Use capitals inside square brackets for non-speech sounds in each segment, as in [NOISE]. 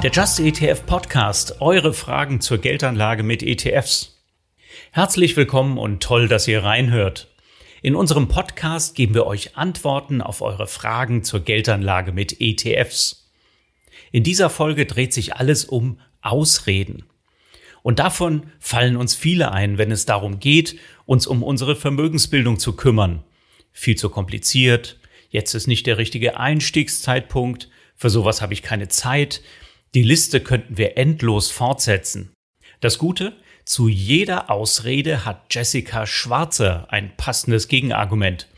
Der Just ETF Podcast, eure Fragen zur Geldanlage mit ETFs. Herzlich willkommen und toll, dass ihr reinhört. In unserem Podcast geben wir euch Antworten auf eure Fragen zur Geldanlage mit ETFs. In dieser Folge dreht sich alles um Ausreden. Und davon fallen uns viele ein, wenn es darum geht, uns um unsere Vermögensbildung zu kümmern. Viel zu kompliziert, jetzt ist nicht der richtige Einstiegszeitpunkt, für sowas habe ich keine Zeit. Die Liste könnten wir endlos fortsetzen. Das Gute, zu jeder Ausrede hat Jessica Schwarzer ein passendes Gegenargument.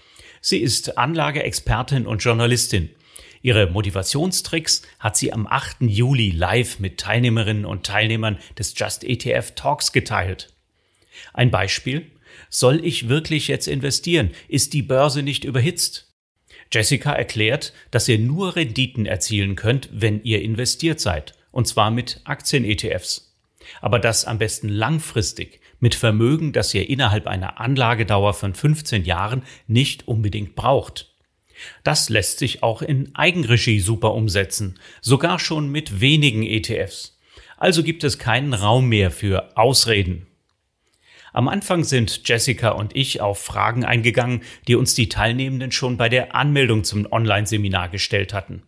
Sie ist Anlageexpertin und Journalistin. Ihre Motivationstricks hat sie am 8. Juli live mit Teilnehmerinnen und Teilnehmern des Just ETF Talks geteilt. Ein Beispiel. Soll ich wirklich jetzt investieren? Ist die Börse nicht überhitzt? Jessica erklärt, dass ihr nur Renditen erzielen könnt, wenn ihr investiert seid, und zwar mit Aktien-ETFs. Aber das am besten langfristig, mit Vermögen, das ihr innerhalb einer Anlagedauer von 15 Jahren nicht unbedingt braucht. Das lässt sich auch in Eigenregie super umsetzen, sogar schon mit wenigen ETFs. Also gibt es keinen Raum mehr für Ausreden. Am Anfang sind Jessica und ich auf Fragen eingegangen, die uns die Teilnehmenden schon bei der Anmeldung zum Online-Seminar gestellt hatten.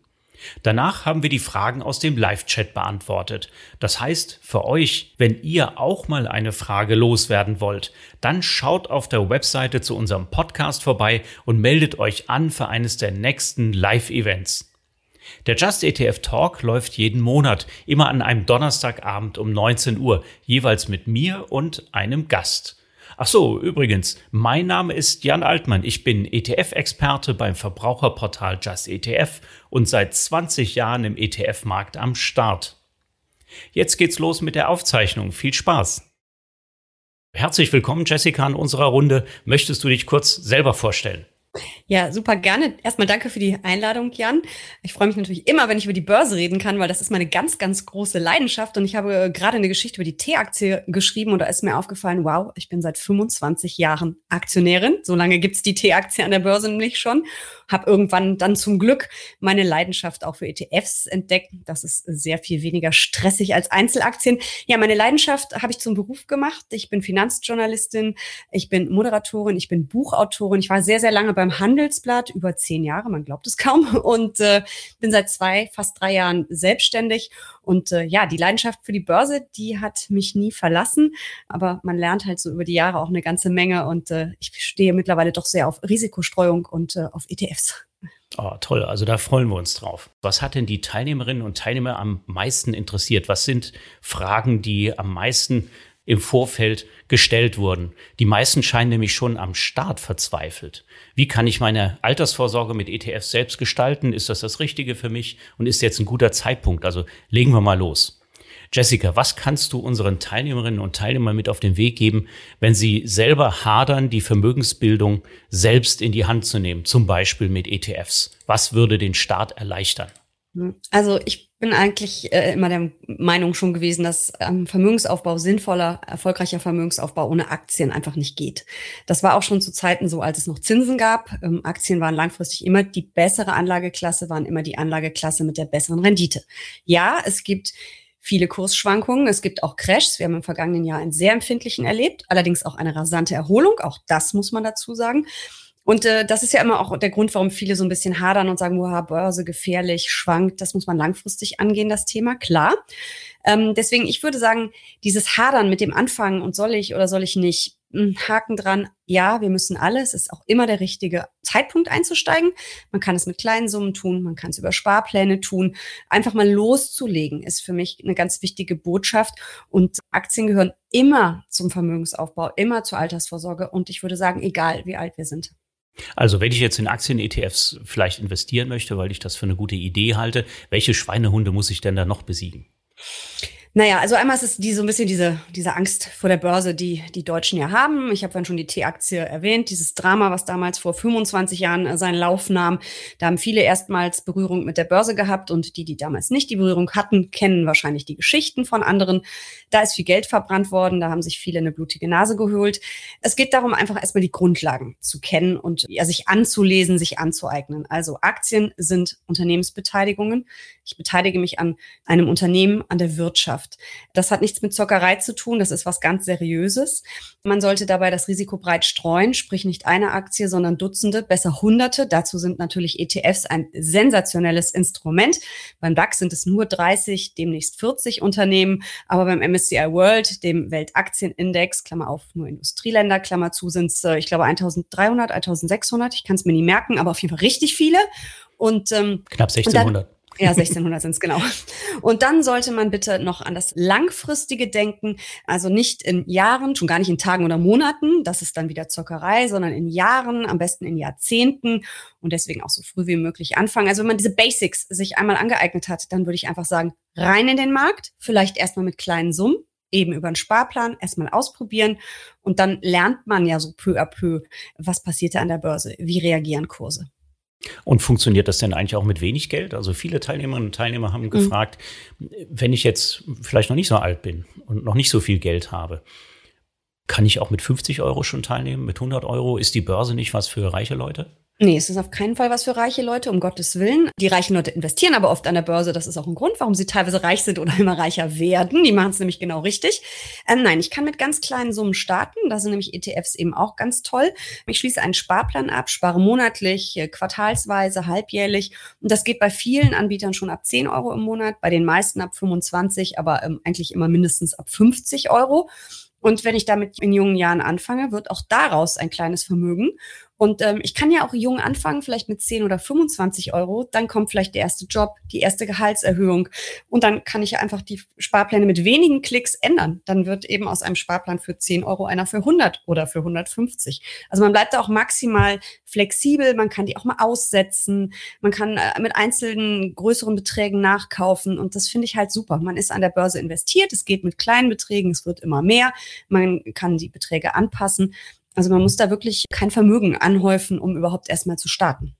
Danach haben wir die Fragen aus dem Live-Chat beantwortet. Das heißt, für euch, wenn ihr auch mal eine Frage loswerden wollt, dann schaut auf der Webseite zu unserem Podcast vorbei und meldet euch an für eines der nächsten Live-Events. Der Just ETF Talk läuft jeden Monat, immer an einem Donnerstagabend um 19 Uhr, jeweils mit mir und einem Gast. Ach so, übrigens, mein Name ist Jan Altmann. Ich bin ETF-Experte beim Verbraucherportal Just ETF und seit 20 Jahren im ETF-Markt am Start. Jetzt geht's los mit der Aufzeichnung. Viel Spaß! Herzlich willkommen, Jessica, in unserer Runde. Möchtest du dich kurz selber vorstellen? Ja, super gerne. Erstmal danke für die Einladung, Jan. Ich freue mich natürlich immer, wenn ich über die Börse reden kann, weil das ist meine ganz, ganz große Leidenschaft. Und ich habe äh, gerade eine Geschichte über die T-Aktie geschrieben und da ist mir aufgefallen, wow, ich bin seit 25 Jahren Aktionärin. So lange gibt's die T-Aktie an der Börse nämlich schon habe irgendwann dann zum Glück meine Leidenschaft auch für ETFs entdeckt. Das ist sehr viel weniger stressig als Einzelaktien. Ja, meine Leidenschaft habe ich zum Beruf gemacht. Ich bin Finanzjournalistin, ich bin Moderatorin, ich bin Buchautorin. Ich war sehr, sehr lange beim Handelsblatt, über zehn Jahre, man glaubt es kaum, und äh, bin seit zwei, fast drei Jahren selbstständig und äh, ja, die Leidenschaft für die Börse, die hat mich nie verlassen. Aber man lernt halt so über die Jahre auch eine ganze Menge. Und äh, ich stehe mittlerweile doch sehr auf Risikostreuung und äh, auf ETFs. Oh, toll. Also da freuen wir uns drauf. Was hat denn die Teilnehmerinnen und Teilnehmer am meisten interessiert? Was sind Fragen, die am meisten im Vorfeld gestellt wurden. Die meisten scheinen nämlich schon am Start verzweifelt. Wie kann ich meine Altersvorsorge mit ETFs selbst gestalten? Ist das das Richtige für mich? Und ist jetzt ein guter Zeitpunkt? Also legen wir mal los. Jessica, was kannst du unseren Teilnehmerinnen und Teilnehmern mit auf den Weg geben, wenn sie selber hadern, die Vermögensbildung selbst in die Hand zu nehmen, zum Beispiel mit ETFs? Was würde den Start erleichtern? Also ich bin eigentlich äh, immer der Meinung schon gewesen, dass ähm, Vermögensaufbau sinnvoller, erfolgreicher Vermögensaufbau ohne Aktien einfach nicht geht. Das war auch schon zu Zeiten so, als es noch Zinsen gab. Ähm, Aktien waren langfristig immer die bessere Anlageklasse, waren immer die Anlageklasse mit der besseren Rendite. Ja, es gibt viele Kursschwankungen. Es gibt auch Crashs. Wir haben im vergangenen Jahr einen sehr empfindlichen erlebt, allerdings auch eine rasante Erholung. Auch das muss man dazu sagen. Und äh, das ist ja immer auch der Grund, warum viele so ein bisschen hadern und sagen, wow, Börse gefährlich, schwankt. Das muss man langfristig angehen, das Thema, klar. Ähm, deswegen, ich würde sagen, dieses Hadern mit dem Anfang und soll ich oder soll ich nicht, hm, Haken dran, ja, wir müssen alles. Es ist auch immer der richtige Zeitpunkt einzusteigen. Man kann es mit kleinen Summen tun, man kann es über Sparpläne tun. Einfach mal loszulegen ist für mich eine ganz wichtige Botschaft. Und Aktien gehören immer zum Vermögensaufbau, immer zur Altersvorsorge. Und ich würde sagen, egal wie alt wir sind. Also wenn ich jetzt in Aktien-ETFs vielleicht investieren möchte, weil ich das für eine gute Idee halte, welche Schweinehunde muss ich denn da noch besiegen? Naja, also einmal ist es die, so ein bisschen diese, diese Angst vor der Börse, die die Deutschen ja haben. Ich habe vorhin schon die T-Aktie erwähnt, dieses Drama, was damals vor 25 Jahren äh, seinen Lauf nahm. Da haben viele erstmals Berührung mit der Börse gehabt und die, die damals nicht die Berührung hatten, kennen wahrscheinlich die Geschichten von anderen. Da ist viel Geld verbrannt worden, da haben sich viele eine blutige Nase geholt. Es geht darum, einfach erstmal die Grundlagen zu kennen und ja, sich anzulesen, sich anzueignen. Also Aktien sind Unternehmensbeteiligungen. Ich beteilige mich an einem Unternehmen, an der Wirtschaft. Das hat nichts mit Zockerei zu tun, das ist was ganz Seriöses. Man sollte dabei das Risiko breit streuen, sprich nicht eine Aktie, sondern Dutzende, besser Hunderte. Dazu sind natürlich ETFs ein sensationelles Instrument. Beim DAX sind es nur 30, demnächst 40 Unternehmen, aber beim MSCI World, dem Weltaktienindex, Klammer auf, nur Industrieländer, Klammer zu, sind es, äh, ich glaube, 1300, 1600, ich kann es mir nie merken, aber auf jeden Fall richtig viele. Und ähm, knapp 1600. Ja, 1600 sind es genau. Und dann sollte man bitte noch an das Langfristige denken, also nicht in Jahren, schon gar nicht in Tagen oder Monaten, das ist dann wieder Zockerei, sondern in Jahren, am besten in Jahrzehnten und deswegen auch so früh wie möglich anfangen. Also wenn man diese Basics sich einmal angeeignet hat, dann würde ich einfach sagen, rein in den Markt, vielleicht erstmal mit kleinen Summen, eben über einen Sparplan erstmal ausprobieren und dann lernt man ja so peu à peu, was passiert da an der Börse, wie reagieren Kurse. Und funktioniert das denn eigentlich auch mit wenig Geld? Also viele Teilnehmerinnen und Teilnehmer haben mhm. gefragt, wenn ich jetzt vielleicht noch nicht so alt bin und noch nicht so viel Geld habe, kann ich auch mit 50 Euro schon teilnehmen, mit 100 Euro? Ist die Börse nicht was für reiche Leute? Nee, es ist auf keinen Fall was für reiche Leute, um Gottes Willen. Die reichen Leute investieren aber oft an der Börse. Das ist auch ein Grund, warum sie teilweise reich sind oder [LAUGHS] immer reicher werden. Die machen es nämlich genau richtig. Ähm, nein, ich kann mit ganz kleinen Summen starten. Da sind nämlich ETFs eben auch ganz toll. Ich schließe einen Sparplan ab, spare monatlich, äh, quartalsweise, halbjährlich. Und das geht bei vielen Anbietern schon ab 10 Euro im Monat, bei den meisten ab 25, aber ähm, eigentlich immer mindestens ab 50 Euro. Und wenn ich damit in jungen Jahren anfange, wird auch daraus ein kleines Vermögen. Und ähm, ich kann ja auch jung anfangen, vielleicht mit 10 oder 25 Euro. Dann kommt vielleicht der erste Job, die erste Gehaltserhöhung. Und dann kann ich einfach die Sparpläne mit wenigen Klicks ändern. Dann wird eben aus einem Sparplan für 10 Euro einer für 100 oder für 150. Also man bleibt da auch maximal flexibel. Man kann die auch mal aussetzen. Man kann äh, mit einzelnen größeren Beträgen nachkaufen. Und das finde ich halt super. Man ist an der Börse investiert. Es geht mit kleinen Beträgen. Es wird immer mehr. Man kann die Beträge anpassen. Also man muss da wirklich kein Vermögen anhäufen, um überhaupt erstmal zu starten.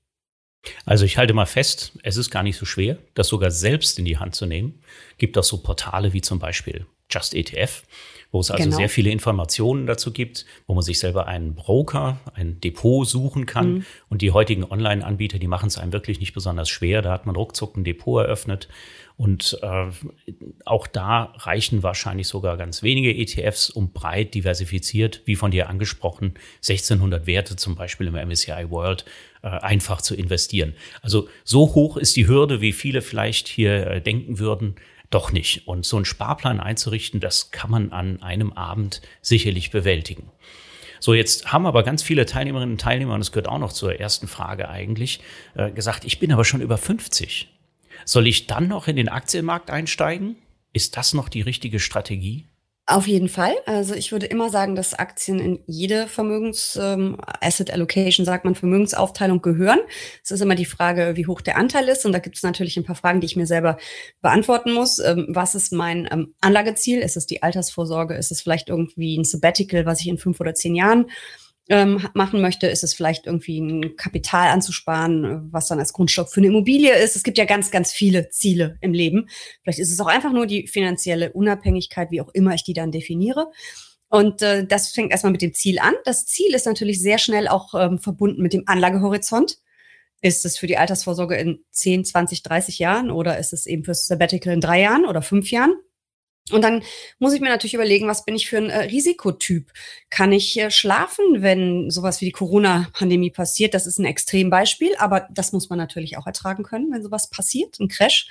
Also ich halte mal fest, es ist gar nicht so schwer, das sogar selbst in die Hand zu nehmen. Gibt auch so Portale wie zum Beispiel Just ETF, wo es also genau. sehr viele Informationen dazu gibt, wo man sich selber einen Broker, ein Depot suchen kann. Mhm. Und die heutigen Online-Anbieter, die machen es einem wirklich nicht besonders schwer. Da hat man ruckzuck ein Depot eröffnet und äh, auch da reichen wahrscheinlich sogar ganz wenige ETFs, um breit diversifiziert, wie von dir angesprochen, 1600 Werte zum Beispiel im MSCI World äh, einfach zu investieren. Also so hoch ist die Hürde, wie viele vielleicht hier äh, denken würden, doch nicht. Und so einen Sparplan einzurichten, das kann man an einem Abend sicherlich bewältigen. So, jetzt haben aber ganz viele Teilnehmerinnen und Teilnehmer, und das gehört auch noch zur ersten Frage eigentlich, äh, gesagt, ich bin aber schon über 50. Soll ich dann noch in den Aktienmarkt einsteigen? Ist das noch die richtige Strategie? Auf jeden Fall. Also ich würde immer sagen, dass Aktien in jede Vermögens ähm, Asset Allocation, sagt man, Vermögensaufteilung gehören. Es ist immer die Frage, wie hoch der Anteil ist. Und da gibt es natürlich ein paar Fragen, die ich mir selber beantworten muss. Ähm, was ist mein ähm, Anlageziel? Ist es die Altersvorsorge? Ist es vielleicht irgendwie ein Sabbatical, was ich in fünf oder zehn Jahren ähm, machen möchte, ist es vielleicht irgendwie ein Kapital anzusparen, was dann als Grundstock für eine Immobilie ist. Es gibt ja ganz, ganz viele Ziele im Leben. Vielleicht ist es auch einfach nur die finanzielle Unabhängigkeit, wie auch immer ich die dann definiere. Und äh, das fängt erstmal mit dem Ziel an. Das Ziel ist natürlich sehr schnell auch ähm, verbunden mit dem Anlagehorizont. Ist es für die Altersvorsorge in 10, 20, 30 Jahren oder ist es eben fürs Sabbatical in drei Jahren oder fünf Jahren? Und dann muss ich mir natürlich überlegen, was bin ich für ein äh, Risikotyp? Kann ich äh, schlafen, wenn sowas wie die Corona-Pandemie passiert? Das ist ein Extrembeispiel, aber das muss man natürlich auch ertragen können, wenn sowas passiert, ein Crash.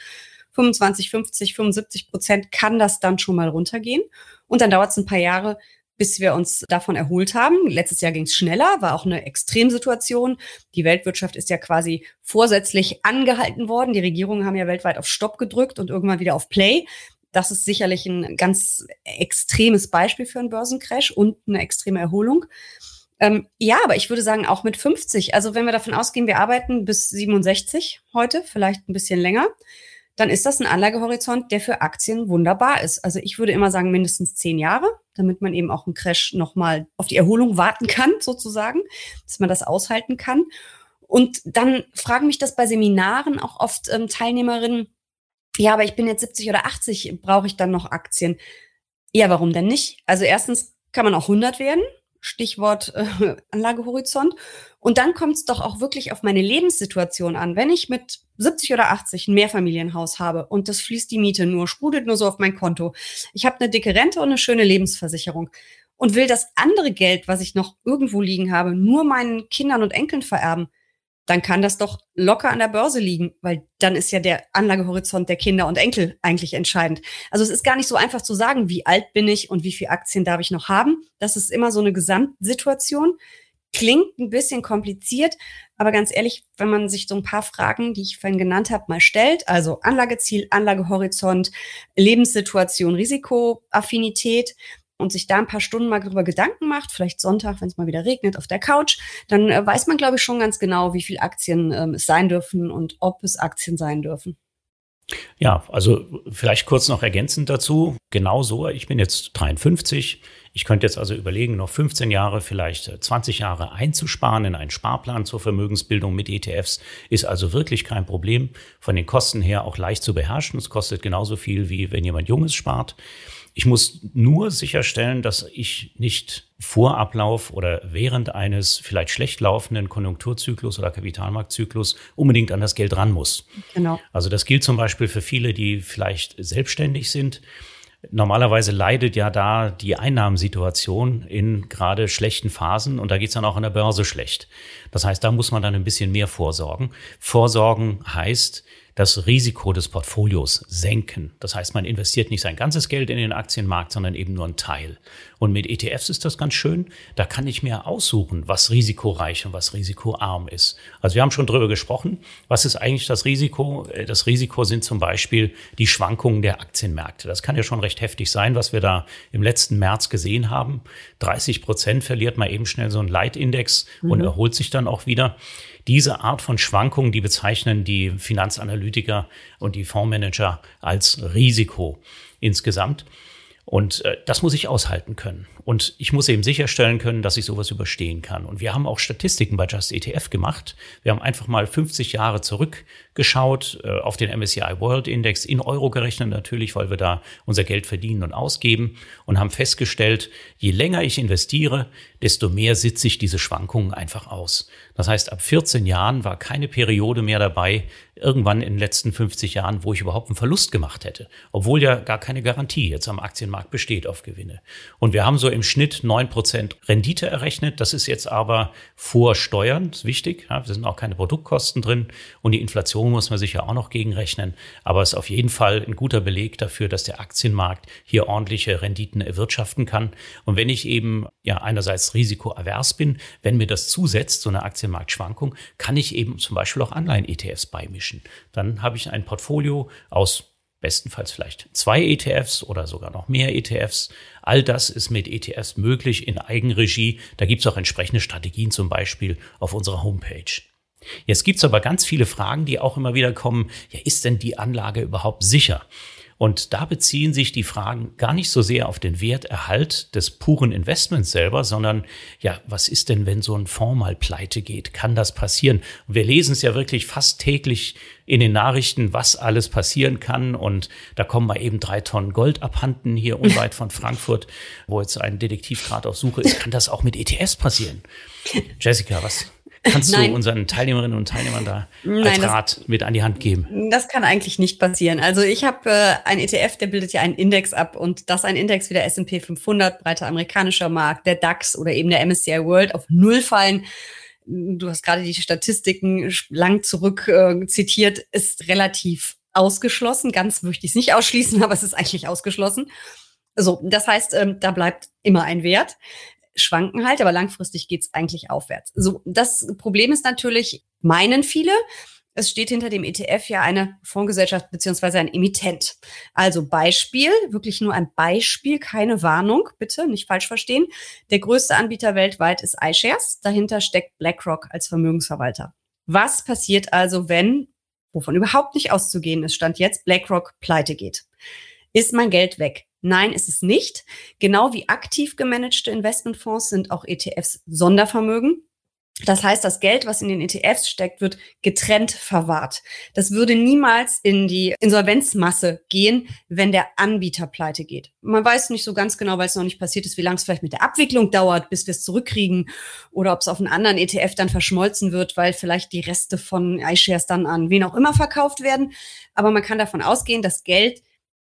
25, 50, 75 Prozent kann das dann schon mal runtergehen. Und dann dauert es ein paar Jahre, bis wir uns davon erholt haben. Letztes Jahr ging es schneller, war auch eine Extremsituation. Die Weltwirtschaft ist ja quasi vorsätzlich angehalten worden. Die Regierungen haben ja weltweit auf Stopp gedrückt und irgendwann wieder auf Play. Das ist sicherlich ein ganz extremes Beispiel für einen Börsencrash und eine extreme Erholung. Ähm, ja, aber ich würde sagen, auch mit 50. Also wenn wir davon ausgehen, wir arbeiten bis 67 heute, vielleicht ein bisschen länger, dann ist das ein Anlagehorizont, der für Aktien wunderbar ist. Also ich würde immer sagen, mindestens zehn Jahre, damit man eben auch einen Crash nochmal auf die Erholung warten kann, sozusagen, dass man das aushalten kann. Und dann fragen mich das bei Seminaren auch oft ähm, Teilnehmerinnen, ja, aber ich bin jetzt 70 oder 80, brauche ich dann noch Aktien? Ja, warum denn nicht? Also erstens kann man auch 100 werden, Stichwort äh, [LAUGHS] Anlagehorizont. Und dann kommt es doch auch wirklich auf meine Lebenssituation an. Wenn ich mit 70 oder 80 ein Mehrfamilienhaus habe und das fließt die Miete nur, sprudelt nur so auf mein Konto. Ich habe eine dicke Rente und eine schöne Lebensversicherung und will das andere Geld, was ich noch irgendwo liegen habe, nur meinen Kindern und Enkeln vererben dann kann das doch locker an der Börse liegen, weil dann ist ja der Anlagehorizont der Kinder und Enkel eigentlich entscheidend. Also es ist gar nicht so einfach zu sagen, wie alt bin ich und wie viele Aktien darf ich noch haben. Das ist immer so eine Gesamtsituation. Klingt ein bisschen kompliziert, aber ganz ehrlich, wenn man sich so ein paar Fragen, die ich vorhin genannt habe, mal stellt, also Anlageziel, Anlagehorizont, Lebenssituation, Risikoaffinität, und sich da ein paar Stunden mal drüber Gedanken macht, vielleicht Sonntag, wenn es mal wieder regnet, auf der Couch, dann äh, weiß man, glaube ich, schon ganz genau, wie viel Aktien ähm, es sein dürfen und ob es Aktien sein dürfen. Ja, also vielleicht kurz noch ergänzend dazu. Genau so, ich bin jetzt 53. Ich könnte jetzt also überlegen, noch 15 Jahre, vielleicht 20 Jahre einzusparen in einen Sparplan zur Vermögensbildung mit ETFs. Ist also wirklich kein Problem. Von den Kosten her auch leicht zu beherrschen. Es kostet genauso viel, wie wenn jemand Junges spart. Ich muss nur sicherstellen, dass ich nicht vor Ablauf oder während eines vielleicht schlecht laufenden Konjunkturzyklus oder Kapitalmarktzyklus unbedingt an das Geld ran muss. Genau. Also das gilt zum Beispiel für viele, die vielleicht selbstständig sind. Normalerweise leidet ja da die Einnahmensituation in gerade schlechten Phasen und da geht's dann auch an der Börse schlecht. Das heißt, da muss man dann ein bisschen mehr vorsorgen. Vorsorgen heißt, das Risiko des Portfolios senken. Das heißt, man investiert nicht sein ganzes Geld in den Aktienmarkt, sondern eben nur einen Teil. Und mit ETFs ist das ganz schön. Da kann ich mir aussuchen, was risikoreich und was risikoarm ist. Also wir haben schon drüber gesprochen. Was ist eigentlich das Risiko? Äh, das Risiko sind zum Beispiel die Schwankungen der Aktienmärkte. Das kann ja schon recht heftig sein, was wir da im letzten März gesehen haben. 30 Prozent verliert mal eben schnell so ein Leitindex mhm. und erholt sich dann auch wieder. Diese Art von Schwankungen, die bezeichnen die Finanzanalytiker und die Fondsmanager als Risiko insgesamt. Und äh, das muss ich aushalten können. Und ich muss eben sicherstellen können, dass ich sowas überstehen kann. Und wir haben auch Statistiken bei Just ETF gemacht. Wir haben einfach mal 50 Jahre zurückgeschaut äh, auf den MSCI World Index in Euro gerechnet natürlich, weil wir da unser Geld verdienen und ausgeben und haben festgestellt, je länger ich investiere, desto mehr sitze ich diese Schwankungen einfach aus. Das heißt, ab 14 Jahren war keine Periode mehr dabei, irgendwann in den letzten 50 Jahren, wo ich überhaupt einen Verlust gemacht hätte, obwohl ja gar keine Garantie jetzt am Aktienmarkt besteht auf Gewinne. Und wir haben so im Schnitt neun Prozent Rendite errechnet. Das ist jetzt aber vor Steuern, ist wichtig. Ja, da sind auch keine Produktkosten drin. Und die Inflation muss man sich ja auch noch gegenrechnen. Aber es ist auf jeden Fall ein guter Beleg dafür, dass der Aktienmarkt hier ordentliche Renditen erwirtschaften kann. Und wenn ich eben ja einerseits risikoavers bin, wenn mir das zusetzt, so eine Aktienmarktschwankung, kann ich eben zum Beispiel auch Anleihen-ETFs beimischen. Dann habe ich ein Portfolio aus bestenfalls vielleicht zwei ETFs oder sogar noch mehr ETFs. All das ist mit ETFs möglich in Eigenregie. Da gibt es auch entsprechende Strategien zum Beispiel auf unserer Homepage. Jetzt gibt es aber ganz viele Fragen, die auch immer wieder kommen. Ja, ist denn die Anlage überhaupt sicher? Und da beziehen sich die Fragen gar nicht so sehr auf den Werterhalt des puren Investments selber, sondern ja, was ist denn, wenn so ein Fonds mal pleite geht? Kann das passieren? Und wir lesen es ja wirklich fast täglich in den Nachrichten, was alles passieren kann. Und da kommen mal eben drei Tonnen Gold abhanden hier unweit von Frankfurt, wo jetzt ein Detektiv gerade auf Suche ist. Kann das auch mit ETS passieren? [LAUGHS] Jessica, was, Kannst du unseren Teilnehmerinnen und Teilnehmern da Nein, als Rat das, mit an die Hand geben? Das kann eigentlich nicht passieren. Also ich habe äh, ein ETF, der bildet ja einen Index ab und dass ein Index wie der S&P 500, breiter amerikanischer Markt, der DAX oder eben der MSCI World auf Null fallen, du hast gerade die Statistiken lang zurück äh, zitiert, ist relativ ausgeschlossen. Ganz möchte ich es nicht ausschließen, [LAUGHS] aber es ist eigentlich ausgeschlossen. So, das heißt, ähm, da bleibt immer ein Wert schwanken halt, aber langfristig geht's eigentlich aufwärts. So, das Problem ist natürlich, meinen viele, es steht hinter dem ETF ja eine Fondsgesellschaft beziehungsweise ein Emittent. Also Beispiel, wirklich nur ein Beispiel, keine Warnung, bitte nicht falsch verstehen. Der größte Anbieter weltweit ist iShares. Dahinter steckt BlackRock als Vermögensverwalter. Was passiert also, wenn wovon überhaupt nicht auszugehen ist, stand jetzt BlackRock pleite geht. Ist mein Geld weg? Nein, ist es nicht. Genau wie aktiv gemanagte Investmentfonds sind auch ETFs Sondervermögen. Das heißt, das Geld, was in den ETFs steckt, wird getrennt verwahrt. Das würde niemals in die Insolvenzmasse gehen, wenn der Anbieter pleite geht. Man weiß nicht so ganz genau, weil es noch nicht passiert ist, wie lange es vielleicht mit der Abwicklung dauert, bis wir es zurückkriegen oder ob es auf einen anderen ETF dann verschmolzen wird, weil vielleicht die Reste von iShares dann an wen auch immer verkauft werden. Aber man kann davon ausgehen, das Geld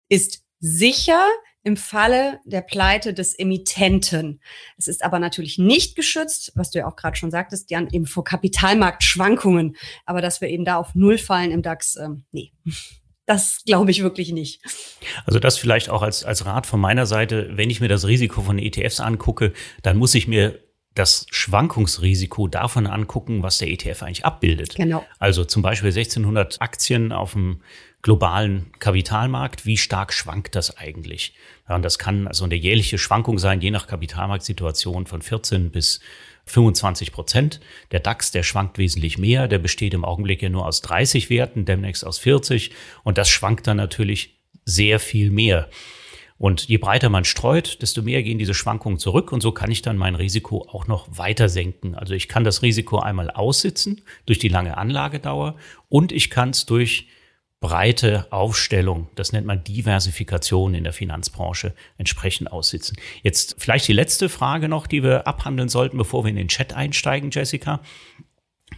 ist sicher im Falle der Pleite des Emittenten. Es ist aber natürlich nicht geschützt, was du ja auch gerade schon sagtest, Jan, eben vor Kapitalmarktschwankungen. Aber dass wir eben da auf Null fallen im DAX, ähm, nee. [LAUGHS] Das glaube ich wirklich nicht. Also das vielleicht auch als, als Rat von meiner Seite, wenn ich mir das Risiko von ETFs angucke, dann muss ich mir das Schwankungsrisiko davon angucken, was der ETF eigentlich abbildet. Genau. Also zum Beispiel 1600 Aktien auf dem globalen Kapitalmarkt. Wie stark schwankt das eigentlich? Ja, und das kann also eine jährliche Schwankung sein, je nach Kapitalmarktsituation von 14 bis 25 Prozent. Der DAX, der schwankt wesentlich mehr. Der besteht im Augenblick ja nur aus 30 Werten, demnächst aus 40. Und das schwankt dann natürlich sehr viel mehr. Und je breiter man streut, desto mehr gehen diese Schwankungen zurück und so kann ich dann mein Risiko auch noch weiter senken. Also ich kann das Risiko einmal aussitzen durch die lange Anlagedauer und ich kann es durch breite Aufstellung, das nennt man Diversifikation in der Finanzbranche, entsprechend aussitzen. Jetzt vielleicht die letzte Frage noch, die wir abhandeln sollten, bevor wir in den Chat einsteigen, Jessica.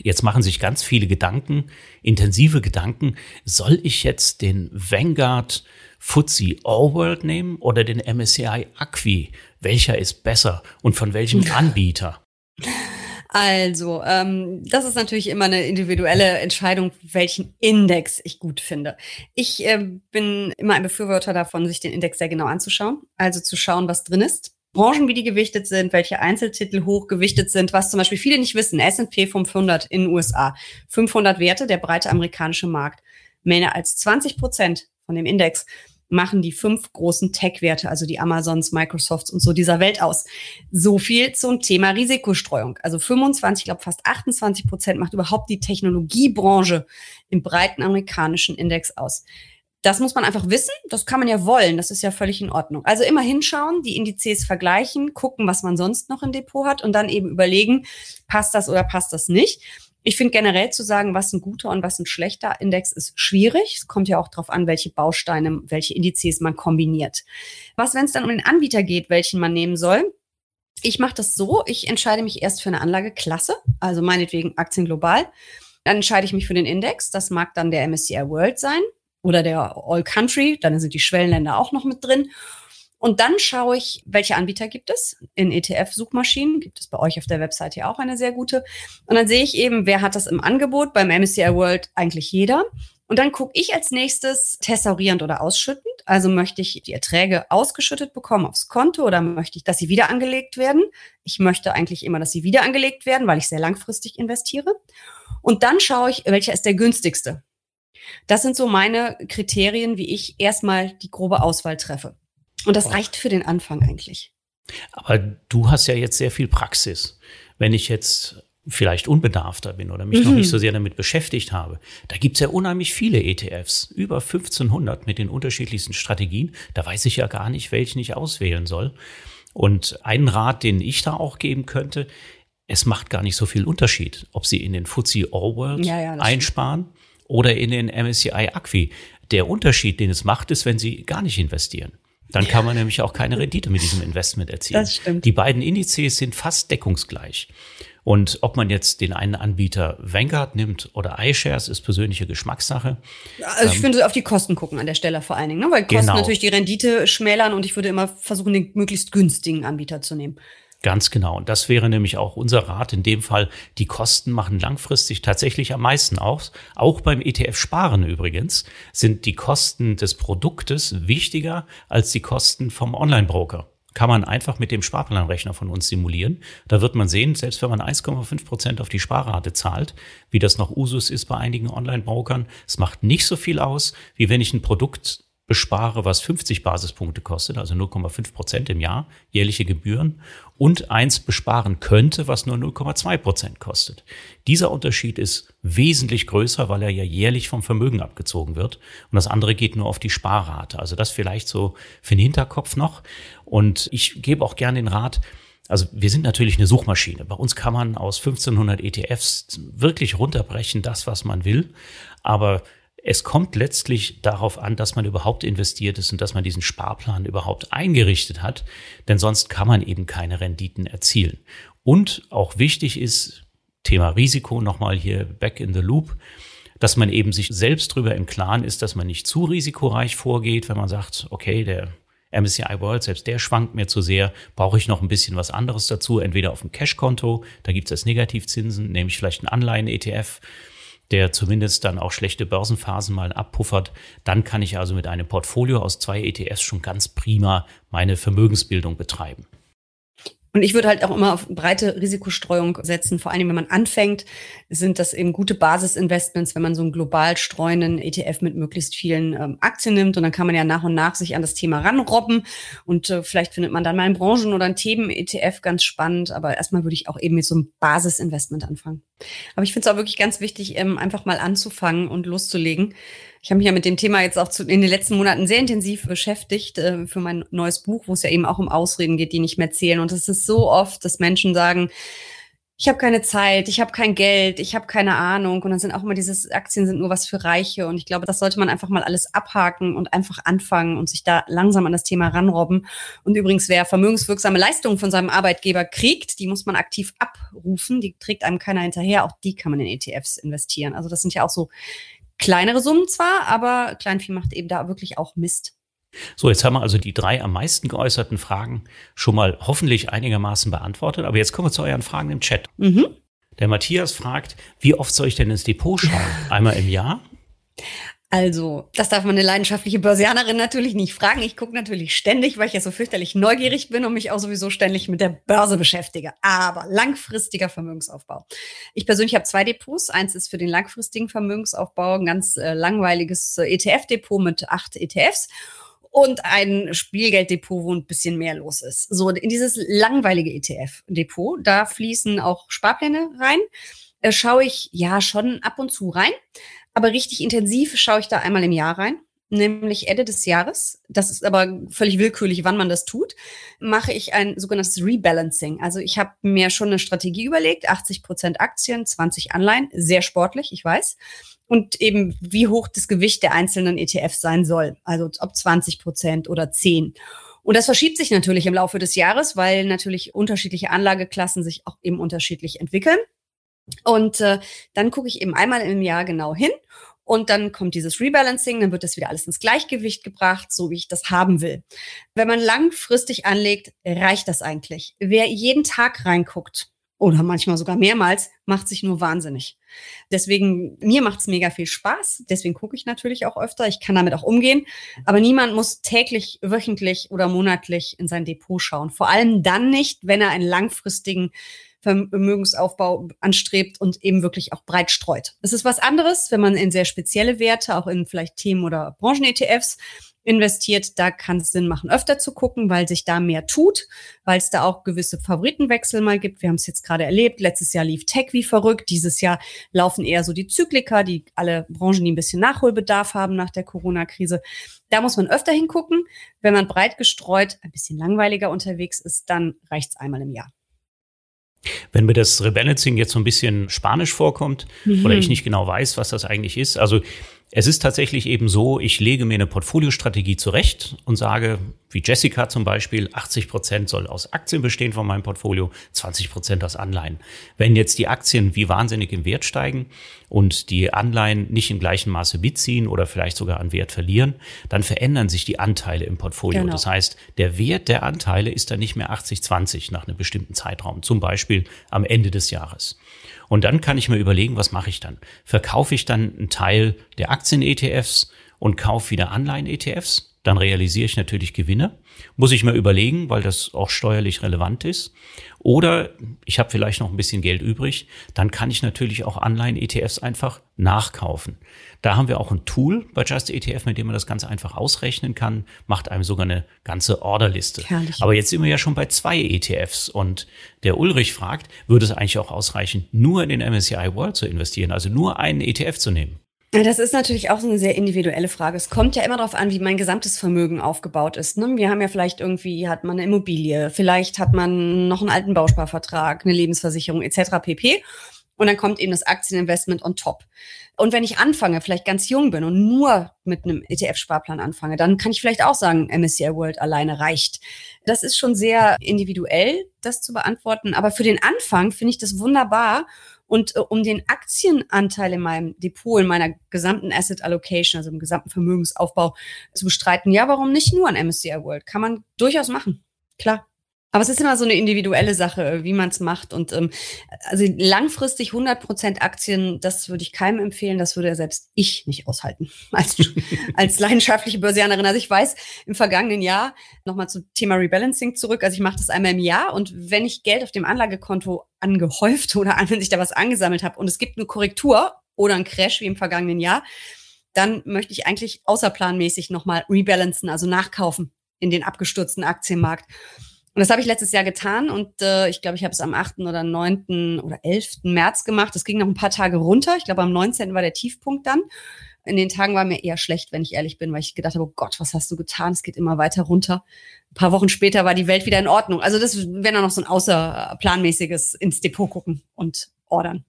Jetzt machen sich ganz viele Gedanken, intensive Gedanken. Soll ich jetzt den Vanguard FTSE All World nehmen oder den MSCI Acqui? Welcher ist besser und von welchem Anbieter? Also, ähm, das ist natürlich immer eine individuelle Entscheidung, welchen Index ich gut finde. Ich äh, bin immer ein Befürworter davon, sich den Index sehr genau anzuschauen. Also zu schauen, was drin ist. Branchen, wie die gewichtet sind, welche Einzeltitel hochgewichtet sind, was zum Beispiel viele nicht wissen. S&P 500 in den USA. 500 Werte, der breite amerikanische Markt. Mehr als 20 Prozent von dem Index machen die fünf großen Tech-Werte, also die Amazons, Microsofts und so dieser Welt aus. So viel zum Thema Risikostreuung. Also 25, ich glaube fast 28 Prozent macht überhaupt die Technologiebranche im breiten amerikanischen Index aus. Das muss man einfach wissen. Das kann man ja wollen. Das ist ja völlig in Ordnung. Also immer hinschauen, die Indizes vergleichen, gucken, was man sonst noch im Depot hat und dann eben überlegen, passt das oder passt das nicht. Ich finde generell zu sagen, was ein guter und was ein schlechter Index ist, schwierig. Es kommt ja auch darauf an, welche Bausteine, welche Indizes man kombiniert. Was, wenn es dann um den Anbieter geht, welchen man nehmen soll? Ich mache das so, ich entscheide mich erst für eine Anlageklasse, also meinetwegen Aktien global. Dann entscheide ich mich für den Index. Das mag dann der MSCI World sein oder der All Country. Dann sind die Schwellenländer auch noch mit drin. Und dann schaue ich, welche Anbieter gibt es in ETF-Suchmaschinen. Gibt es bei euch auf der Webseite ja auch eine sehr gute. Und dann sehe ich eben, wer hat das im Angebot. Beim MSCI World eigentlich jeder. Und dann gucke ich als nächstes thesaurierend oder ausschüttend. Also möchte ich die Erträge ausgeschüttet bekommen aufs Konto oder möchte ich, dass sie wieder angelegt werden? Ich möchte eigentlich immer, dass sie wieder angelegt werden, weil ich sehr langfristig investiere. Und dann schaue ich, welcher ist der günstigste. Das sind so meine Kriterien, wie ich erstmal die grobe Auswahl treffe. Und das reicht für den Anfang eigentlich. Aber du hast ja jetzt sehr viel Praxis. Wenn ich jetzt vielleicht unbedarfter bin oder mich mhm. noch nicht so sehr damit beschäftigt habe, da gibt es ja unheimlich viele ETFs, über 1500 mit den unterschiedlichsten Strategien. Da weiß ich ja gar nicht, welchen ich auswählen soll. Und einen Rat, den ich da auch geben könnte, es macht gar nicht so viel Unterschied, ob Sie in den FTSE All World ja, ja, einsparen stimmt. oder in den MSCI Acqui. Der Unterschied, den es macht, ist, wenn Sie gar nicht investieren. Dann kann man nämlich auch keine Rendite mit diesem Investment erzielen. Das stimmt. Die beiden Indizes sind fast deckungsgleich. Und ob man jetzt den einen Anbieter Vanguard nimmt oder iShares, ist persönliche Geschmackssache. Also ich ähm, finde, auf die Kosten gucken an der Stelle vor allen Dingen, ne? weil Kosten genau. natürlich die Rendite schmälern und ich würde immer versuchen, den möglichst günstigen Anbieter zu nehmen. Ganz genau. Und das wäre nämlich auch unser Rat in dem Fall. Die Kosten machen langfristig tatsächlich am meisten aus. Auch beim ETF-Sparen übrigens sind die Kosten des Produktes wichtiger als die Kosten vom Online-Broker. Kann man einfach mit dem Sparplanrechner von uns simulieren. Da wird man sehen, selbst wenn man 1,5 Prozent auf die Sparrate zahlt, wie das noch Usus ist bei einigen Online-Brokern, es macht nicht so viel aus, wie wenn ich ein Produkt bespare, was 50 Basispunkte kostet, also 0,5 Prozent im Jahr, jährliche Gebühren, und eins besparen könnte, was nur 0,2 Prozent kostet. Dieser Unterschied ist wesentlich größer, weil er ja jährlich vom Vermögen abgezogen wird. Und das andere geht nur auf die Sparrate. Also das vielleicht so für den Hinterkopf noch. Und ich gebe auch gerne den Rat, also wir sind natürlich eine Suchmaschine. Bei uns kann man aus 1500 ETFs wirklich runterbrechen, das, was man will. Aber es kommt letztlich darauf an, dass man überhaupt investiert ist und dass man diesen Sparplan überhaupt eingerichtet hat, denn sonst kann man eben keine Renditen erzielen. Und auch wichtig ist, Thema Risiko, nochmal hier back in the loop, dass man eben sich selbst darüber im Klaren ist, dass man nicht zu risikoreich vorgeht, wenn man sagt, okay, der MSCI World, selbst der schwankt mir zu sehr, brauche ich noch ein bisschen was anderes dazu, entweder auf dem Cashkonto, da gibt es Negativzinsen, nehme ich vielleicht einen Anleihen-ETF, der zumindest dann auch schlechte Börsenphasen mal abpuffert. Dann kann ich also mit einem Portfolio aus zwei ETFs schon ganz prima meine Vermögensbildung betreiben. Und ich würde halt auch immer auf breite Risikostreuung setzen. Vor allem, wenn man anfängt, sind das eben gute Basisinvestments, wenn man so einen global streuenden ETF mit möglichst vielen ähm, Aktien nimmt. Und dann kann man ja nach und nach sich an das Thema ranrobben. Und äh, vielleicht findet man dann mal einen Branchen- oder einen Themen-ETF ganz spannend. Aber erstmal würde ich auch eben mit so einem Basisinvestment anfangen. Aber ich finde es auch wirklich ganz wichtig, ähm, einfach mal anzufangen und loszulegen. Ich habe mich ja mit dem Thema jetzt auch zu, in den letzten Monaten sehr intensiv beschäftigt äh, für mein neues Buch, wo es ja eben auch um Ausreden geht, die nicht mehr zählen. Und es ist so oft, dass Menschen sagen, ich habe keine Zeit, ich habe kein Geld, ich habe keine Ahnung. Und dann sind auch immer diese Aktien sind nur was für Reiche. Und ich glaube, das sollte man einfach mal alles abhaken und einfach anfangen und sich da langsam an das Thema ranrobben. Und übrigens, wer vermögenswirksame Leistungen von seinem Arbeitgeber kriegt, die muss man aktiv abrufen. Die trägt einem keiner hinterher. Auch die kann man in ETFs investieren. Also das sind ja auch so kleinere Summen zwar, aber Kleinvieh macht eben da wirklich auch Mist. So, jetzt haben wir also die drei am meisten geäußerten Fragen schon mal hoffentlich einigermaßen beantwortet. Aber jetzt kommen wir zu euren Fragen im Chat. Mhm. Der Matthias fragt, wie oft soll ich denn ins Depot schauen? [LAUGHS] Einmal im Jahr? Also, das darf man eine leidenschaftliche Börsianerin natürlich nicht fragen. Ich gucke natürlich ständig, weil ich ja so fürchterlich neugierig bin und mich auch sowieso ständig mit der Börse beschäftige. Aber langfristiger Vermögensaufbau. Ich persönlich habe zwei Depots. Eins ist für den langfristigen Vermögensaufbau ein ganz äh, langweiliges äh, ETF-Depot mit acht ETFs und ein Spielgelddepot, wo ein bisschen mehr los ist. So, in dieses langweilige ETF-Depot, da fließen auch Sparpläne rein. Äh, schaue ich ja schon ab und zu rein, aber richtig intensiv schaue ich da einmal im Jahr rein nämlich Ende des Jahres, das ist aber völlig willkürlich, wann man das tut, mache ich ein sogenanntes Rebalancing. Also ich habe mir schon eine Strategie überlegt, 80 Prozent Aktien, 20 Anleihen, sehr sportlich, ich weiß und eben wie hoch das Gewicht der einzelnen ETFs sein soll. Also ob 20 Prozent oder 10. Und das verschiebt sich natürlich im Laufe des Jahres, weil natürlich unterschiedliche Anlageklassen sich auch eben unterschiedlich entwickeln. Und äh, dann gucke ich eben einmal im Jahr genau hin und dann kommt dieses Rebalancing, dann wird das wieder alles ins Gleichgewicht gebracht, so wie ich das haben will. Wenn man langfristig anlegt, reicht das eigentlich. Wer jeden Tag reinguckt, oder manchmal sogar mehrmals, macht sich nur wahnsinnig. Deswegen, mir macht es mega viel Spaß. Deswegen gucke ich natürlich auch öfter. Ich kann damit auch umgehen. Aber niemand muss täglich, wöchentlich oder monatlich in sein Depot schauen. Vor allem dann nicht, wenn er einen langfristigen Vermögensaufbau anstrebt und eben wirklich auch breit streut. Es ist was anderes, wenn man in sehr spezielle Werte, auch in vielleicht Themen- oder Branchen-ETFs, investiert, da kann es Sinn machen, öfter zu gucken, weil sich da mehr tut, weil es da auch gewisse Favoritenwechsel mal gibt. Wir haben es jetzt gerade erlebt. Letztes Jahr lief Tech wie verrückt. Dieses Jahr laufen eher so die Zyklika, die alle Branchen, die ein bisschen Nachholbedarf haben nach der Corona-Krise. Da muss man öfter hingucken. Wenn man breit gestreut, ein bisschen langweiliger unterwegs ist, dann reicht es einmal im Jahr. Wenn mir das Rebalancing jetzt so ein bisschen spanisch vorkommt mhm. oder ich nicht genau weiß, was das eigentlich ist, also es ist tatsächlich eben so, ich lege mir eine Portfoliostrategie zurecht und sage, wie Jessica zum Beispiel, 80 Prozent soll aus Aktien bestehen von meinem Portfolio, 20 Prozent aus Anleihen. Wenn jetzt die Aktien wie wahnsinnig im Wert steigen und die Anleihen nicht im gleichen Maße mitziehen oder vielleicht sogar an Wert verlieren, dann verändern sich die Anteile im Portfolio. Genau. Das heißt, der Wert der Anteile ist dann nicht mehr 80-20 nach einem bestimmten Zeitraum, zum Beispiel am Ende des Jahres. Und dann kann ich mir überlegen, was mache ich dann? Verkaufe ich dann einen Teil der Aktien-ETFs und kaufe wieder Anleihen-ETFs? Dann realisiere ich natürlich Gewinne. Muss ich mir überlegen, weil das auch steuerlich relevant ist. Oder ich habe vielleicht noch ein bisschen Geld übrig, dann kann ich natürlich auch Anleihen-ETFs einfach nachkaufen. Da haben wir auch ein Tool bei Just ETF, mit dem man das ganz einfach ausrechnen kann, macht einem sogar eine ganze Orderliste. Herrlich. Aber jetzt sind wir ja schon bei zwei ETFs und der Ulrich fragt, würde es eigentlich auch ausreichen, nur in den MSCI World zu investieren, also nur einen ETF zu nehmen? Das ist natürlich auch so eine sehr individuelle Frage. Es kommt ja immer darauf an, wie mein gesamtes Vermögen aufgebaut ist. Ne? Wir haben ja vielleicht irgendwie, hat man eine Immobilie, vielleicht hat man noch einen alten Bausparvertrag, eine Lebensversicherung etc. pp. Und dann kommt eben das Aktieninvestment on top. Und wenn ich anfange, vielleicht ganz jung bin und nur mit einem ETF-Sparplan anfange, dann kann ich vielleicht auch sagen, MSCI World alleine reicht. Das ist schon sehr individuell, das zu beantworten. Aber für den Anfang finde ich das wunderbar. Und äh, um den Aktienanteil in meinem Depot, in meiner gesamten Asset Allocation, also im gesamten Vermögensaufbau zu bestreiten, ja, warum nicht nur ein MSCI World? Kann man durchaus machen. Klar. Aber es ist immer so eine individuelle Sache, wie man es macht. Und ähm, also langfristig 100% Aktien, das würde ich keinem empfehlen. Das würde ja selbst ich nicht aushalten [LAUGHS] als, als leidenschaftliche Börsianerin. Also ich weiß, im vergangenen Jahr, nochmal zum Thema Rebalancing zurück, also ich mache das einmal im Jahr und wenn ich Geld auf dem Anlagekonto angehäuft oder wenn sich da was angesammelt habe und es gibt eine Korrektur oder ein Crash wie im vergangenen Jahr, dann möchte ich eigentlich außerplanmäßig nochmal rebalancen, also nachkaufen in den abgestürzten Aktienmarkt. Und das habe ich letztes Jahr getan und äh, ich glaube, ich habe es am 8. oder 9. oder 11. März gemacht. Das ging noch ein paar Tage runter. Ich glaube, am 19. war der Tiefpunkt dann. In den Tagen war mir eher schlecht, wenn ich ehrlich bin, weil ich gedacht habe, oh Gott, was hast du getan? Es geht immer weiter runter. Ein paar Wochen später war die Welt wieder in Ordnung. Also das wäre noch so ein außerplanmäßiges ins Depot gucken und ordern.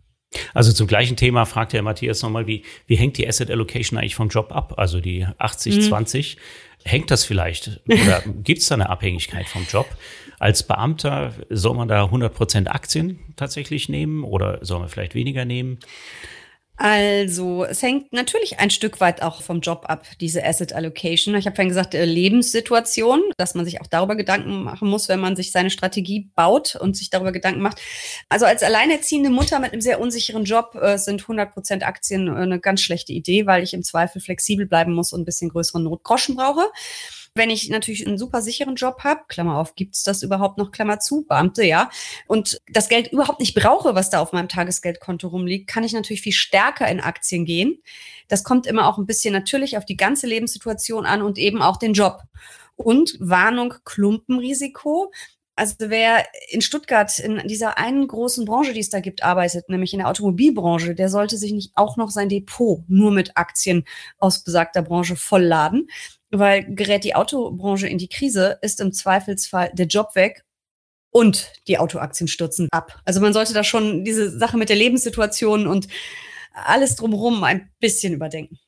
Also zum gleichen Thema fragt der Matthias nochmal, wie, wie hängt die Asset Allocation eigentlich vom Job ab? Also die 80-20. Mhm. Hängt das vielleicht oder [LAUGHS] gibt es da eine Abhängigkeit vom Job? Als Beamter soll man da 100% Aktien tatsächlich nehmen oder soll man vielleicht weniger nehmen? Also es hängt natürlich ein Stück weit auch vom Job ab, diese Asset Allocation. Ich habe vorhin gesagt, äh, Lebenssituation, dass man sich auch darüber Gedanken machen muss, wenn man sich seine Strategie baut und sich darüber Gedanken macht. Also als alleinerziehende Mutter mit einem sehr unsicheren Job äh, sind 100% Aktien äh, eine ganz schlechte Idee, weil ich im Zweifel flexibel bleiben muss und ein bisschen größeren Notgroschen brauche. Wenn ich natürlich einen super sicheren Job habe, Klammer auf, gibt's das überhaupt noch, Klammer zu, Beamte, ja, und das Geld überhaupt nicht brauche, was da auf meinem Tagesgeldkonto rumliegt, kann ich natürlich viel stärker in Aktien gehen. Das kommt immer auch ein bisschen natürlich auf die ganze Lebenssituation an und eben auch den Job. Und Warnung, Klumpenrisiko. Also wer in Stuttgart in dieser einen großen Branche, die es da gibt, arbeitet, nämlich in der Automobilbranche, der sollte sich nicht auch noch sein Depot nur mit Aktien aus besagter Branche vollladen weil gerät die Autobranche in die Krise, ist im Zweifelsfall der Job weg und die Autoaktien stürzen ab. Also man sollte da schon diese Sache mit der Lebenssituation und alles drumherum ein bisschen überdenken.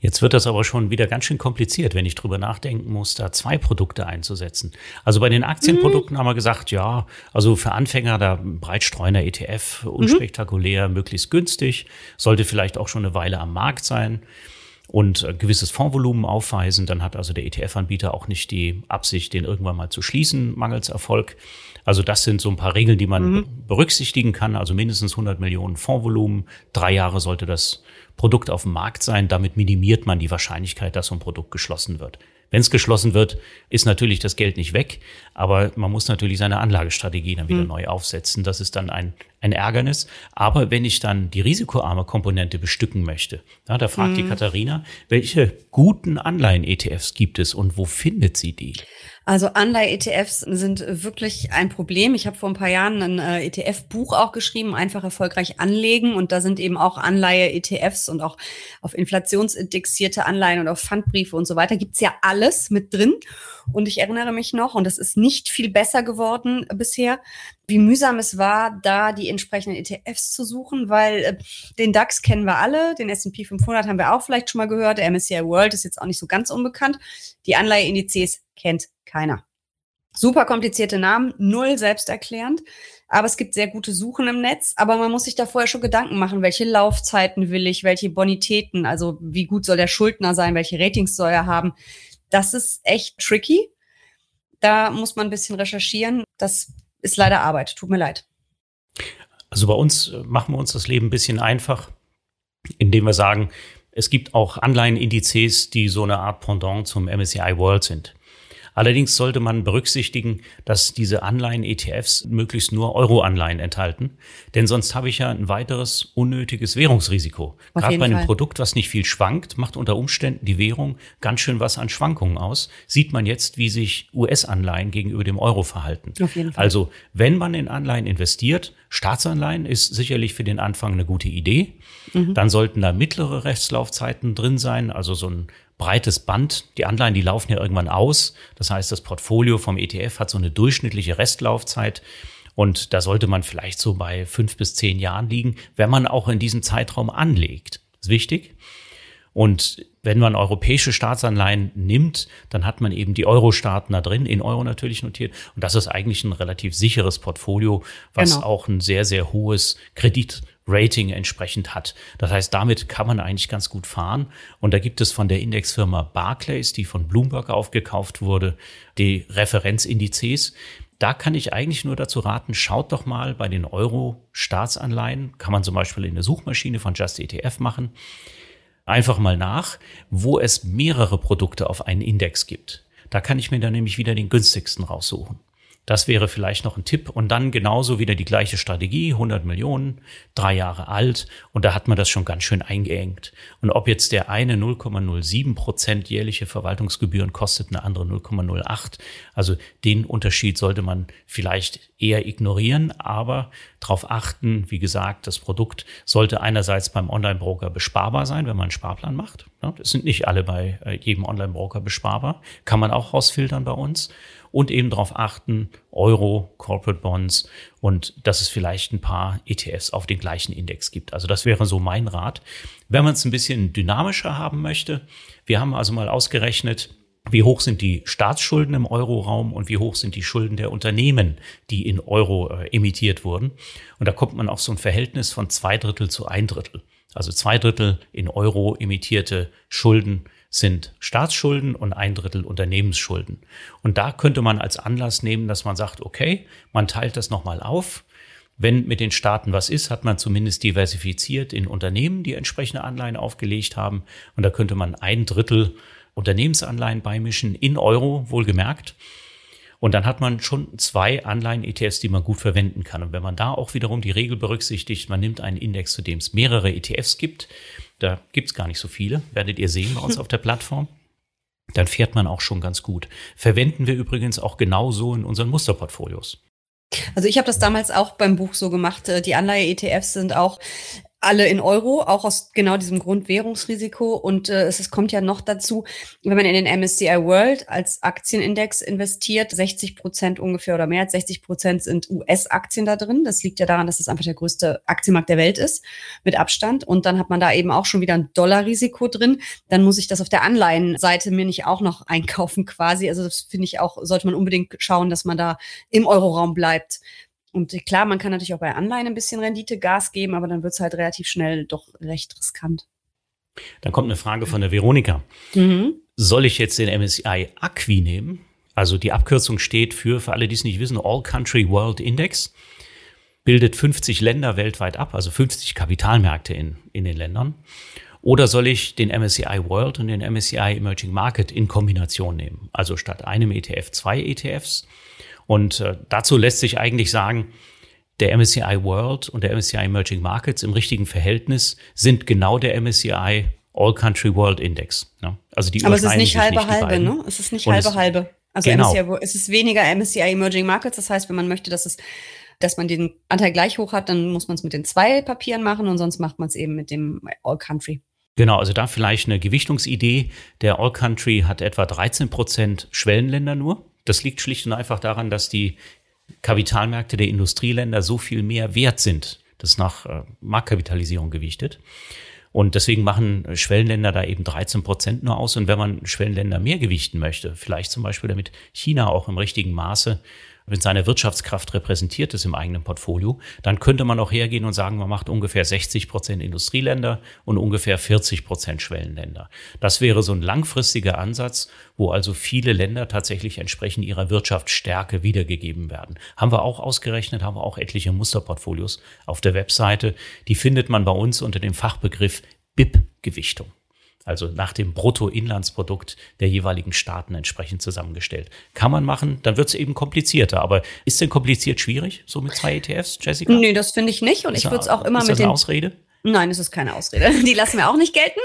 Jetzt wird das aber schon wieder ganz schön kompliziert, wenn ich drüber nachdenken muss, da zwei Produkte einzusetzen. Also bei den Aktienprodukten mhm. haben wir gesagt, ja, also für Anfänger da breitstreuner ETF, unspektakulär, mhm. möglichst günstig, sollte vielleicht auch schon eine Weile am Markt sein und ein gewisses Fondsvolumen aufweisen, dann hat also der ETF-Anbieter auch nicht die Absicht, den irgendwann mal zu schließen, mangels Erfolg. Also das sind so ein paar Regeln, die man mhm. berücksichtigen kann. Also mindestens 100 Millionen Fondsvolumen. Drei Jahre sollte das Produkt auf dem Markt sein. Damit minimiert man die Wahrscheinlichkeit, dass so ein Produkt geschlossen wird. Wenn es geschlossen wird, ist natürlich das Geld nicht weg, aber man muss natürlich seine Anlagestrategie dann wieder mhm. neu aufsetzen. Das ist dann ein, ein Ärgernis. Aber wenn ich dann die risikoarme Komponente bestücken möchte, ja, da fragt mhm. die Katharina, welche guten Anleihen-ETFs gibt es und wo findet sie die? Also Anleihe-ETFs sind wirklich ein Problem. Ich habe vor ein paar Jahren ein äh, ETF-Buch auch geschrieben, einfach erfolgreich anlegen. Und da sind eben auch Anleihe-ETFs und auch auf inflationsindexierte Anleihen und auf Pfandbriefe und so weiter. Gibt's ja alles mit drin. Und ich erinnere mich noch, und das ist nicht viel besser geworden bisher, wie mühsam es war, da die entsprechenden ETFs zu suchen, weil äh, den DAX kennen wir alle, den S&P 500 haben wir auch vielleicht schon mal gehört, der MSCI World ist jetzt auch nicht so ganz unbekannt. Die Anleiheindizes kennt keiner. Super komplizierte Namen, null selbsterklärend. Aber es gibt sehr gute Suchen im Netz. Aber man muss sich da vorher schon Gedanken machen, welche Laufzeiten will ich, welche Bonitäten, also wie gut soll der Schuldner sein, welche Ratings soll er haben. Das ist echt tricky. Da muss man ein bisschen recherchieren. Das ist leider Arbeit. Tut mir leid. Also bei uns machen wir uns das Leben ein bisschen einfach, indem wir sagen, Es gibt auch Anleihenindizes, die so eine Art Pendant zum MSCI World sind. Allerdings sollte man berücksichtigen, dass diese Anleihen-ETFs möglichst nur Euro-Anleihen enthalten, denn sonst habe ich ja ein weiteres unnötiges Währungsrisiko. Auf Gerade bei einem Fall. Produkt, was nicht viel schwankt, macht unter Umständen die Währung ganz schön was an Schwankungen aus. Sieht man jetzt, wie sich US-Anleihen gegenüber dem Euro verhalten. Auf jeden Fall. Also, wenn man in Anleihen investiert, Staatsanleihen ist sicherlich für den Anfang eine gute Idee. Mhm. Dann sollten da mittlere Rechtslaufzeiten drin sein, also so ein breites Band. Die Anleihen, die laufen ja irgendwann aus. Das heißt, das Portfolio vom ETF hat so eine durchschnittliche Restlaufzeit. Und da sollte man vielleicht so bei fünf bis zehn Jahren liegen, wenn man auch in diesem Zeitraum anlegt. Das ist wichtig. Und wenn man europäische Staatsanleihen nimmt, dann hat man eben die Euro-Staaten da drin, in Euro natürlich notiert. Und das ist eigentlich ein relativ sicheres Portfolio, was genau. auch ein sehr, sehr hohes Kredit Rating entsprechend hat. Das heißt, damit kann man eigentlich ganz gut fahren. Und da gibt es von der Indexfirma Barclays, die von Bloomberg aufgekauft wurde, die Referenzindizes. Da kann ich eigentlich nur dazu raten, schaut doch mal bei den Euro-Staatsanleihen, kann man zum Beispiel in der Suchmaschine von Just ETF machen, einfach mal nach, wo es mehrere Produkte auf einen Index gibt. Da kann ich mir dann nämlich wieder den günstigsten raussuchen. Das wäre vielleicht noch ein Tipp. Und dann genauso wieder die gleiche Strategie, 100 Millionen, drei Jahre alt. Und da hat man das schon ganz schön eingeengt. Und ob jetzt der eine 0,07 Prozent jährliche Verwaltungsgebühren kostet, eine andere 0,08. Also den Unterschied sollte man vielleicht eher ignorieren, aber darauf achten, wie gesagt, das Produkt sollte einerseits beim Online-Broker besparbar sein, wenn man einen Sparplan macht. Das sind nicht alle bei äh, jedem Online-Broker besparbar. Kann man auch rausfiltern bei uns und eben darauf achten, Euro, Corporate Bonds und dass es vielleicht ein paar ETFs auf den gleichen Index gibt. Also das wäre so mein Rat. Wenn man es ein bisschen dynamischer haben möchte, wir haben also mal ausgerechnet, wie hoch sind die Staatsschulden im Euroraum und wie hoch sind die Schulden der Unternehmen, die in Euro äh, emittiert wurden. Und da kommt man auf so ein Verhältnis von zwei Drittel zu ein Drittel. Also zwei Drittel in Euro emittierte Schulden sind Staatsschulden und ein Drittel Unternehmensschulden. Und da könnte man als Anlass nehmen, dass man sagt, okay, man teilt das nochmal auf. Wenn mit den Staaten was ist, hat man zumindest diversifiziert in Unternehmen, die entsprechende Anleihen aufgelegt haben. Und da könnte man ein Drittel Unternehmensanleihen beimischen, in Euro wohlgemerkt. Und dann hat man schon zwei Anleihen-ETFs, die man gut verwenden kann. Und wenn man da auch wiederum die Regel berücksichtigt, man nimmt einen Index, zu dem es mehrere ETFs gibt, da gibt's gar nicht so viele, werdet ihr sehen bei uns [LAUGHS] auf der Plattform, dann fährt man auch schon ganz gut. Verwenden wir übrigens auch genauso in unseren Musterportfolios. Also ich habe das damals auch beim Buch so gemacht. Äh, die Anleihe-ETFs sind auch alle in Euro, auch aus genau diesem Grund Währungsrisiko. Und äh, es, es kommt ja noch dazu, wenn man in den MSCI World als Aktienindex investiert, 60 Prozent ungefähr oder mehr als 60 Prozent sind US-Aktien da drin. Das liegt ja daran, dass es einfach der größte Aktienmarkt der Welt ist, mit Abstand. Und dann hat man da eben auch schon wieder ein Dollarrisiko drin. Dann muss ich das auf der Anleihenseite mir nicht auch noch einkaufen quasi. Also das finde ich auch, sollte man unbedingt schauen, dass man da im Euroraum bleibt. Und klar, man kann natürlich auch bei Anleihen ein bisschen Rendite Gas geben, aber dann wird es halt relativ schnell doch recht riskant. Dann kommt eine Frage von der Veronika. Mhm. Soll ich jetzt den MSCI Acqui nehmen? Also die Abkürzung steht für, für alle, die es nicht wissen, All Country World Index. Bildet 50 Länder weltweit ab, also 50 Kapitalmärkte in, in den Ländern. Oder soll ich den MSCI World und den MSCI Emerging Market in Kombination nehmen? Also statt einem ETF zwei ETFs. Und äh, dazu lässt sich eigentlich sagen, der MSCI World und der MSCI Emerging Markets im richtigen Verhältnis sind genau der MSCI All Country World Index. Ne? Also die Aber es ist nicht halbe nicht halbe, ne? Es ist nicht und halbe halbe. Also genau. MSCI, es ist weniger MSCI Emerging Markets. Das heißt, wenn man möchte, dass es dass man den Anteil gleich hoch hat, dann muss man es mit den zwei Papieren machen und sonst macht man es eben mit dem All Country. Genau, also da vielleicht eine Gewichtungsidee. Der All Country hat etwa 13 Prozent Schwellenländer nur. Das liegt schlicht und einfach daran, dass die Kapitalmärkte der Industrieländer so viel mehr wert sind. Das ist nach äh, Marktkapitalisierung gewichtet. Und deswegen machen Schwellenländer da eben 13 Prozent nur aus. Und wenn man Schwellenländer mehr gewichten möchte, vielleicht zum Beispiel damit China auch im richtigen Maße mit seiner Wirtschaftskraft repräsentiert ist im eigenen Portfolio, dann könnte man auch hergehen und sagen, man macht ungefähr 60 Prozent Industrieländer und ungefähr 40 Prozent Schwellenländer. Das wäre so ein langfristiger Ansatz, wo also viele Länder tatsächlich entsprechend ihrer Wirtschaftsstärke wiedergegeben werden. Haben wir auch ausgerechnet, haben wir auch etliche Musterportfolios auf der Webseite. Die findet man bei uns unter dem Fachbegriff BIP-Gewichtung. Also nach dem Bruttoinlandsprodukt der jeweiligen Staaten entsprechend zusammengestellt. Kann man machen, dann wird es eben komplizierter. Aber ist denn kompliziert schwierig, so mit zwei ETFs, Jessica? Nee, das finde ich nicht. Und ist ich würde es auch immer ist mit das eine Ausrede? Nein, es ist keine Ausrede. [LAUGHS] Die lassen wir auch nicht gelten.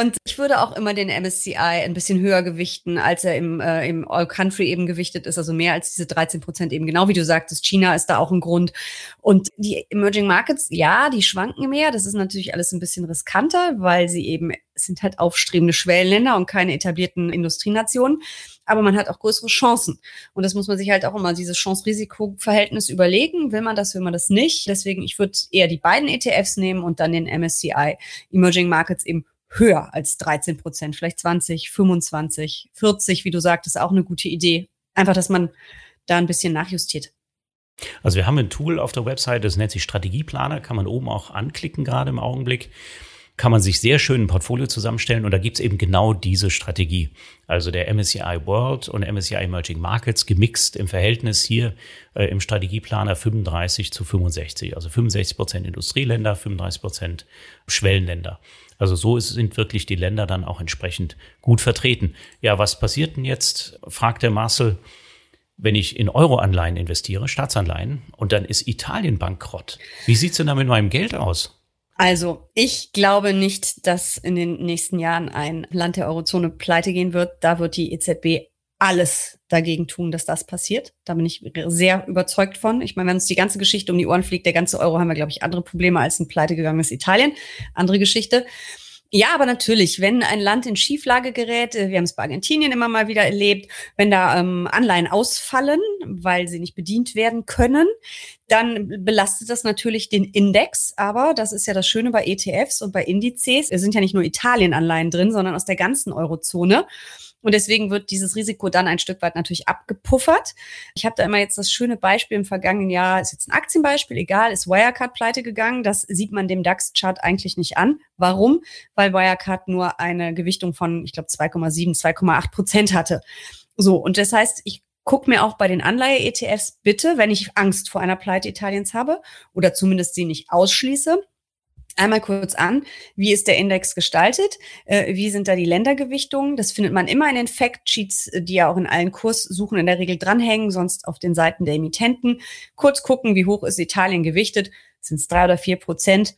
Und ich würde auch immer den MSCI ein bisschen höher gewichten, als er im, äh, im All Country eben gewichtet ist, also mehr als diese 13 Prozent eben. Genau wie du sagtest, China ist da auch ein Grund. Und die Emerging Markets, ja, die schwanken mehr. Das ist natürlich alles ein bisschen riskanter, weil sie eben sind halt aufstrebende Schwellenländer und keine etablierten Industrienationen aber man hat auch größere Chancen. Und das muss man sich halt auch immer, dieses Chance-Risiko-Verhältnis überlegen. Will man das, will man das nicht? Deswegen, ich würde eher die beiden ETFs nehmen und dann den MSCI Emerging Markets eben höher als 13 Prozent, vielleicht 20, 25, 40, wie du sagtest, auch eine gute Idee. Einfach, dass man da ein bisschen nachjustiert. Also wir haben ein Tool auf der Website, das nennt sich Strategieplaner, kann man oben auch anklicken gerade im Augenblick kann man sich sehr schön ein Portfolio zusammenstellen und da gibt's eben genau diese Strategie. Also der MSCI World und MSCI Emerging Markets gemixt im Verhältnis hier äh, im Strategieplaner 35 zu 65. Also 65 Prozent Industrieländer, 35 Prozent Schwellenländer. Also so sind wirklich die Länder dann auch entsprechend gut vertreten. Ja, was passiert denn jetzt, fragt der Marcel, wenn ich in Euroanleihen investiere, Staatsanleihen, und dann ist Italien bankrott. Wie sieht's denn da mit meinem Geld aus? Also, ich glaube nicht, dass in den nächsten Jahren ein Land der Eurozone pleite gehen wird. Da wird die EZB alles dagegen tun, dass das passiert. Da bin ich sehr überzeugt von. Ich meine, wenn uns die ganze Geschichte um die Ohren fliegt, der ganze Euro, haben wir, glaube ich, andere Probleme als ein pleite gegangenes Italien. Andere Geschichte. Ja, aber natürlich, wenn ein Land in Schieflage gerät, äh, wir haben es bei Argentinien immer mal wieder erlebt, wenn da ähm, Anleihen ausfallen, weil sie nicht bedient werden können, dann belastet das natürlich den Index. Aber das ist ja das Schöne bei ETFs und bei Indizes. Es sind ja nicht nur Italien-Anleihen drin, sondern aus der ganzen Eurozone. Und deswegen wird dieses Risiko dann ein Stück weit natürlich abgepuffert. Ich habe da immer jetzt das schöne Beispiel im vergangenen Jahr, ist jetzt ein Aktienbeispiel, egal, ist Wirecard pleite gegangen. Das sieht man dem DAX-Chart eigentlich nicht an. Warum? Weil Wirecard nur eine Gewichtung von, ich glaube, 2,7, 2,8 Prozent hatte. So, und das heißt, ich guck mir auch bei den Anleihe-ETFs bitte, wenn ich Angst vor einer Pleite Italiens habe oder zumindest sie nicht ausschließe, einmal kurz an, wie ist der Index gestaltet, äh, wie sind da die Ländergewichtungen. Das findet man immer in den Factsheets, äh, die ja auch in allen Kurssuchen in der Regel dranhängen, sonst auf den Seiten der Emittenten. Kurz gucken, wie hoch ist Italien gewichtet, sind es drei oder vier Prozent.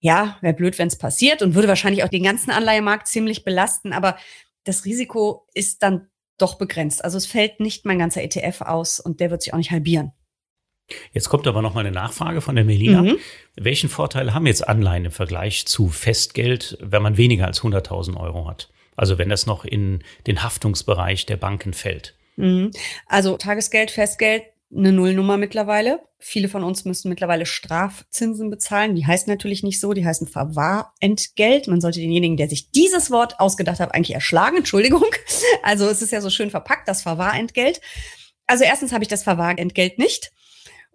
Ja, wäre blöd, wenn es passiert und würde wahrscheinlich auch den ganzen Anleihemarkt ziemlich belasten, aber das Risiko ist dann doch begrenzt. Also es fällt nicht mein ganzer ETF aus und der wird sich auch nicht halbieren. Jetzt kommt aber noch mal eine Nachfrage von der Melina. Mhm. Welchen Vorteil haben jetzt Anleihen im Vergleich zu Festgeld, wenn man weniger als 100.000 Euro hat? Also wenn das noch in den Haftungsbereich der Banken fällt. Mhm. Also Tagesgeld, Festgeld, eine Nullnummer mittlerweile. Viele von uns müssen mittlerweile Strafzinsen bezahlen. Die heißen natürlich nicht so, die heißen Verwahrentgelt. Man sollte denjenigen, der sich dieses Wort ausgedacht hat, eigentlich erschlagen. Entschuldigung. [LAUGHS] Also es ist ja so schön verpackt, das Verwahrentgelt. Also erstens habe ich das Verwahrentgelt nicht.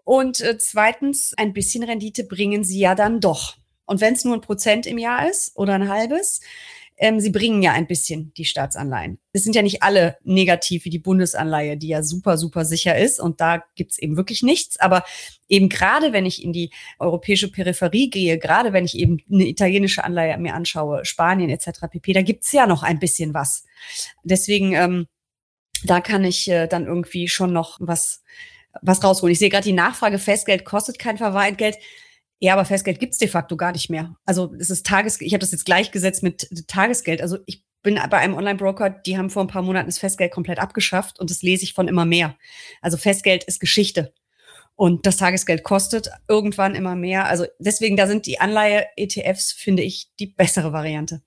Und äh, zweitens, ein bisschen Rendite bringen sie ja dann doch. Und wenn es nur ein Prozent im Jahr ist oder ein halbes, ähm, sie bringen ja ein bisschen die Staatsanleihen. Es sind ja nicht alle negativ wie die Bundesanleihe, die ja super, super sicher ist. Und da gibt's eben wirklich nichts. Aber eben gerade, wenn ich in die europäische Peripherie gehe, gerade wenn ich eben eine italienische Anleihe mir anschaue, Spanien etc. pp., da gibt's ja noch ein bisschen was. Deswegen, ähm, da kann ich äh, dann irgendwie schon noch was was rausholen. Ich sehe gerade die Nachfrage, Festgeld kostet kein Verwahrentgelt. Ja, aber Festgeld gibt's de facto gar nicht mehr. Also es ist Tages, ich habe das jetzt gleichgesetzt mit Tagesgeld. Also ich bin bei einem Online-Broker, die haben vor ein paar Monaten das Festgeld komplett abgeschafft und das lese ich von immer mehr. Also Festgeld ist Geschichte. Und das Tagesgeld kostet irgendwann immer mehr. Also deswegen, da sind die Anleihe-ETFs, finde ich, die bessere Variante.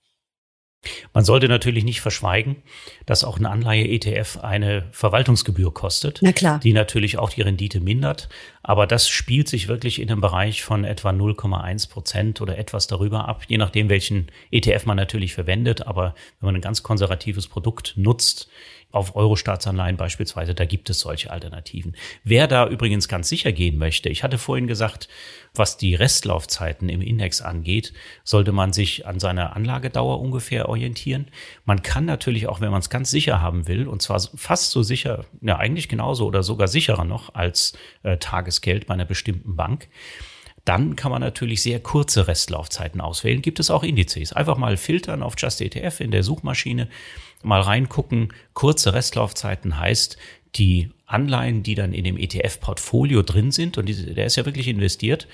Man sollte natürlich nicht verschweigen, dass auch eine Anleihe-ETF eine Verwaltungsgebühr kostet, Na klar. die natürlich auch die Rendite mindert. Aber das spielt sich wirklich in einem Bereich von etwa 0,1 Prozent oder etwas darüber ab, je nachdem, welchen ETF man natürlich verwendet. Aber wenn man ein ganz konservatives Produkt nutzt, auf Euro-Staatsanleihen beispielsweise, da gibt es solche Alternativen. Wer da übrigens ganz sicher gehen möchte, ich hatte vorhin gesagt, was die Restlaufzeiten im Index angeht, sollte man sich an seiner Anlagedauer ungefähr orientieren. Man kann natürlich auch, wenn man es ganz sicher haben will, und zwar fast so sicher, ja eigentlich genauso oder sogar sicherer noch als äh, Tagesgeld bei einer bestimmten Bank, dann kann man natürlich sehr kurze Restlaufzeiten auswählen. Gibt es auch Indizes. Einfach mal filtern auf Just ETF in der Suchmaschine, mal reingucken. Kurze Restlaufzeiten heißt, die Anleihen, die dann in dem ETF-Portfolio drin sind, und der ist ja wirklich investiert,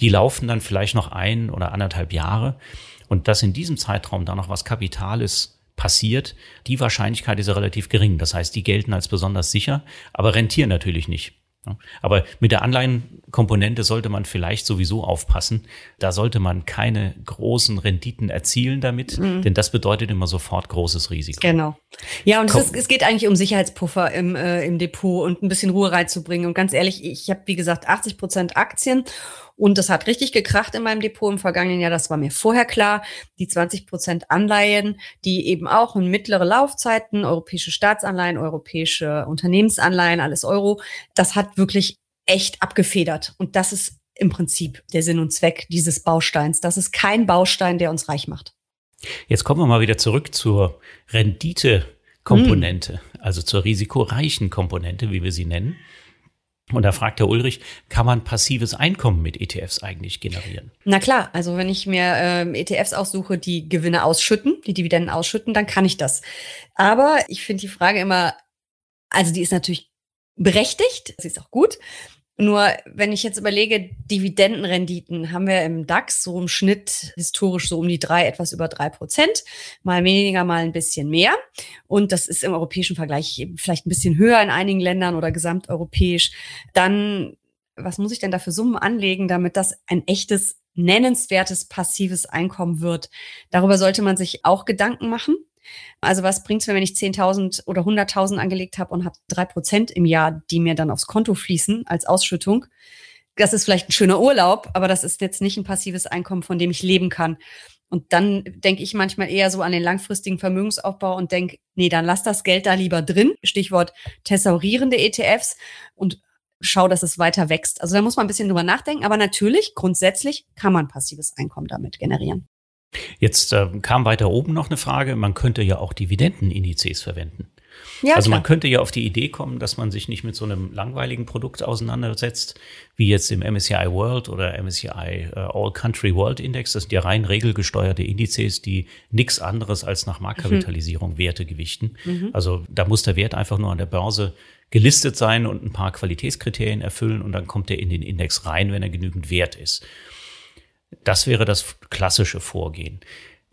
die laufen dann vielleicht noch ein oder anderthalb Jahre. Und dass in diesem Zeitraum da noch was Kapitales passiert, die Wahrscheinlichkeit ist ja relativ gering. Das heißt, die gelten als besonders sicher, aber rentieren natürlich nicht. Aber mit der Anleihenkomponente sollte man vielleicht sowieso aufpassen. Da sollte man keine großen Renditen erzielen damit, mhm. denn das bedeutet immer sofort großes Risiko. Genau. Ja, und es, ist, es, geht eigentlich um Sicherheitspuffer im, äh, im Depot und ein bisschen Ruhe reinzubringen. Und ganz ehrlich, ich habe, wie gesagt, 80 Prozent Aktien und das hat richtig gekracht in meinem Depot im vergangenen Jahr. Das war mir vorher klar. Die 20 Prozent Anleihen, die eben auch in mittlere Laufzeiten, europäische Staatsanleihen, europäische Unternehmensanleihen, alles Euro, das hat wirklich echt abgefedert. Und das ist im Prinzip der Sinn und Zweck dieses Bausteins. Das ist kein Baustein, der uns reich macht. Jetzt kommen wir mal wieder zurück zur Rendite-Komponente, hm. also zur risikoreichen Komponente, wie wir sie nennen. Und da fragt der Ulrich, kann man passives Einkommen mit ETFs eigentlich generieren? Na klar, also wenn ich mir ähm, ETFs aussuche, die Gewinne ausschütten, die Dividenden ausschütten, dann kann ich das. Aber ich finde die Frage immer, also die ist natürlich berechtigt, sie ist auch gut. Nur wenn ich jetzt überlege, Dividendenrenditen haben wir im DAX so im Schnitt historisch so um die drei, etwas über drei Prozent. Mal weniger, mal ein bisschen mehr. Und das ist im europäischen Vergleich vielleicht ein bisschen höher in einigen Ländern oder gesamteuropäisch. Dann, was muss ich denn da für Summen anlegen, damit das ein echtes nennenswertes passives Einkommen wird? Darüber sollte man sich auch Gedanken machen. Also was bringt es mir, wenn ich 10.000 oder 100.000 angelegt habe und habe drei Prozent im Jahr, die mir dann aufs Konto fließen als Ausschüttung? Das ist vielleicht ein schöner Urlaub, aber das ist jetzt nicht ein passives Einkommen, von dem ich leben kann. Und dann denke ich manchmal eher so an den langfristigen Vermögensaufbau und denke, nee, dann lass das Geld da lieber drin. Stichwort thesaurierende ETFs und schau, dass es weiter wächst. Also da muss man ein bisschen drüber nachdenken. Aber natürlich, grundsätzlich kann man passives Einkommen damit generieren. Jetzt äh, kam weiter oben noch eine Frage, man könnte ja auch Dividendenindizes verwenden. Ja, also klar. man könnte ja auf die Idee kommen, dass man sich nicht mit so einem langweiligen Produkt auseinandersetzt, wie jetzt im MSCI World oder MSCI äh, All Country World Index. Das sind ja rein regelgesteuerte Indizes, die nichts anderes als nach Marktkapitalisierung mhm. Werte gewichten. Mhm. Also da muss der Wert einfach nur an der Börse gelistet sein und ein paar Qualitätskriterien erfüllen und dann kommt er in den Index rein, wenn er genügend wert ist. Das wäre das klassische Vorgehen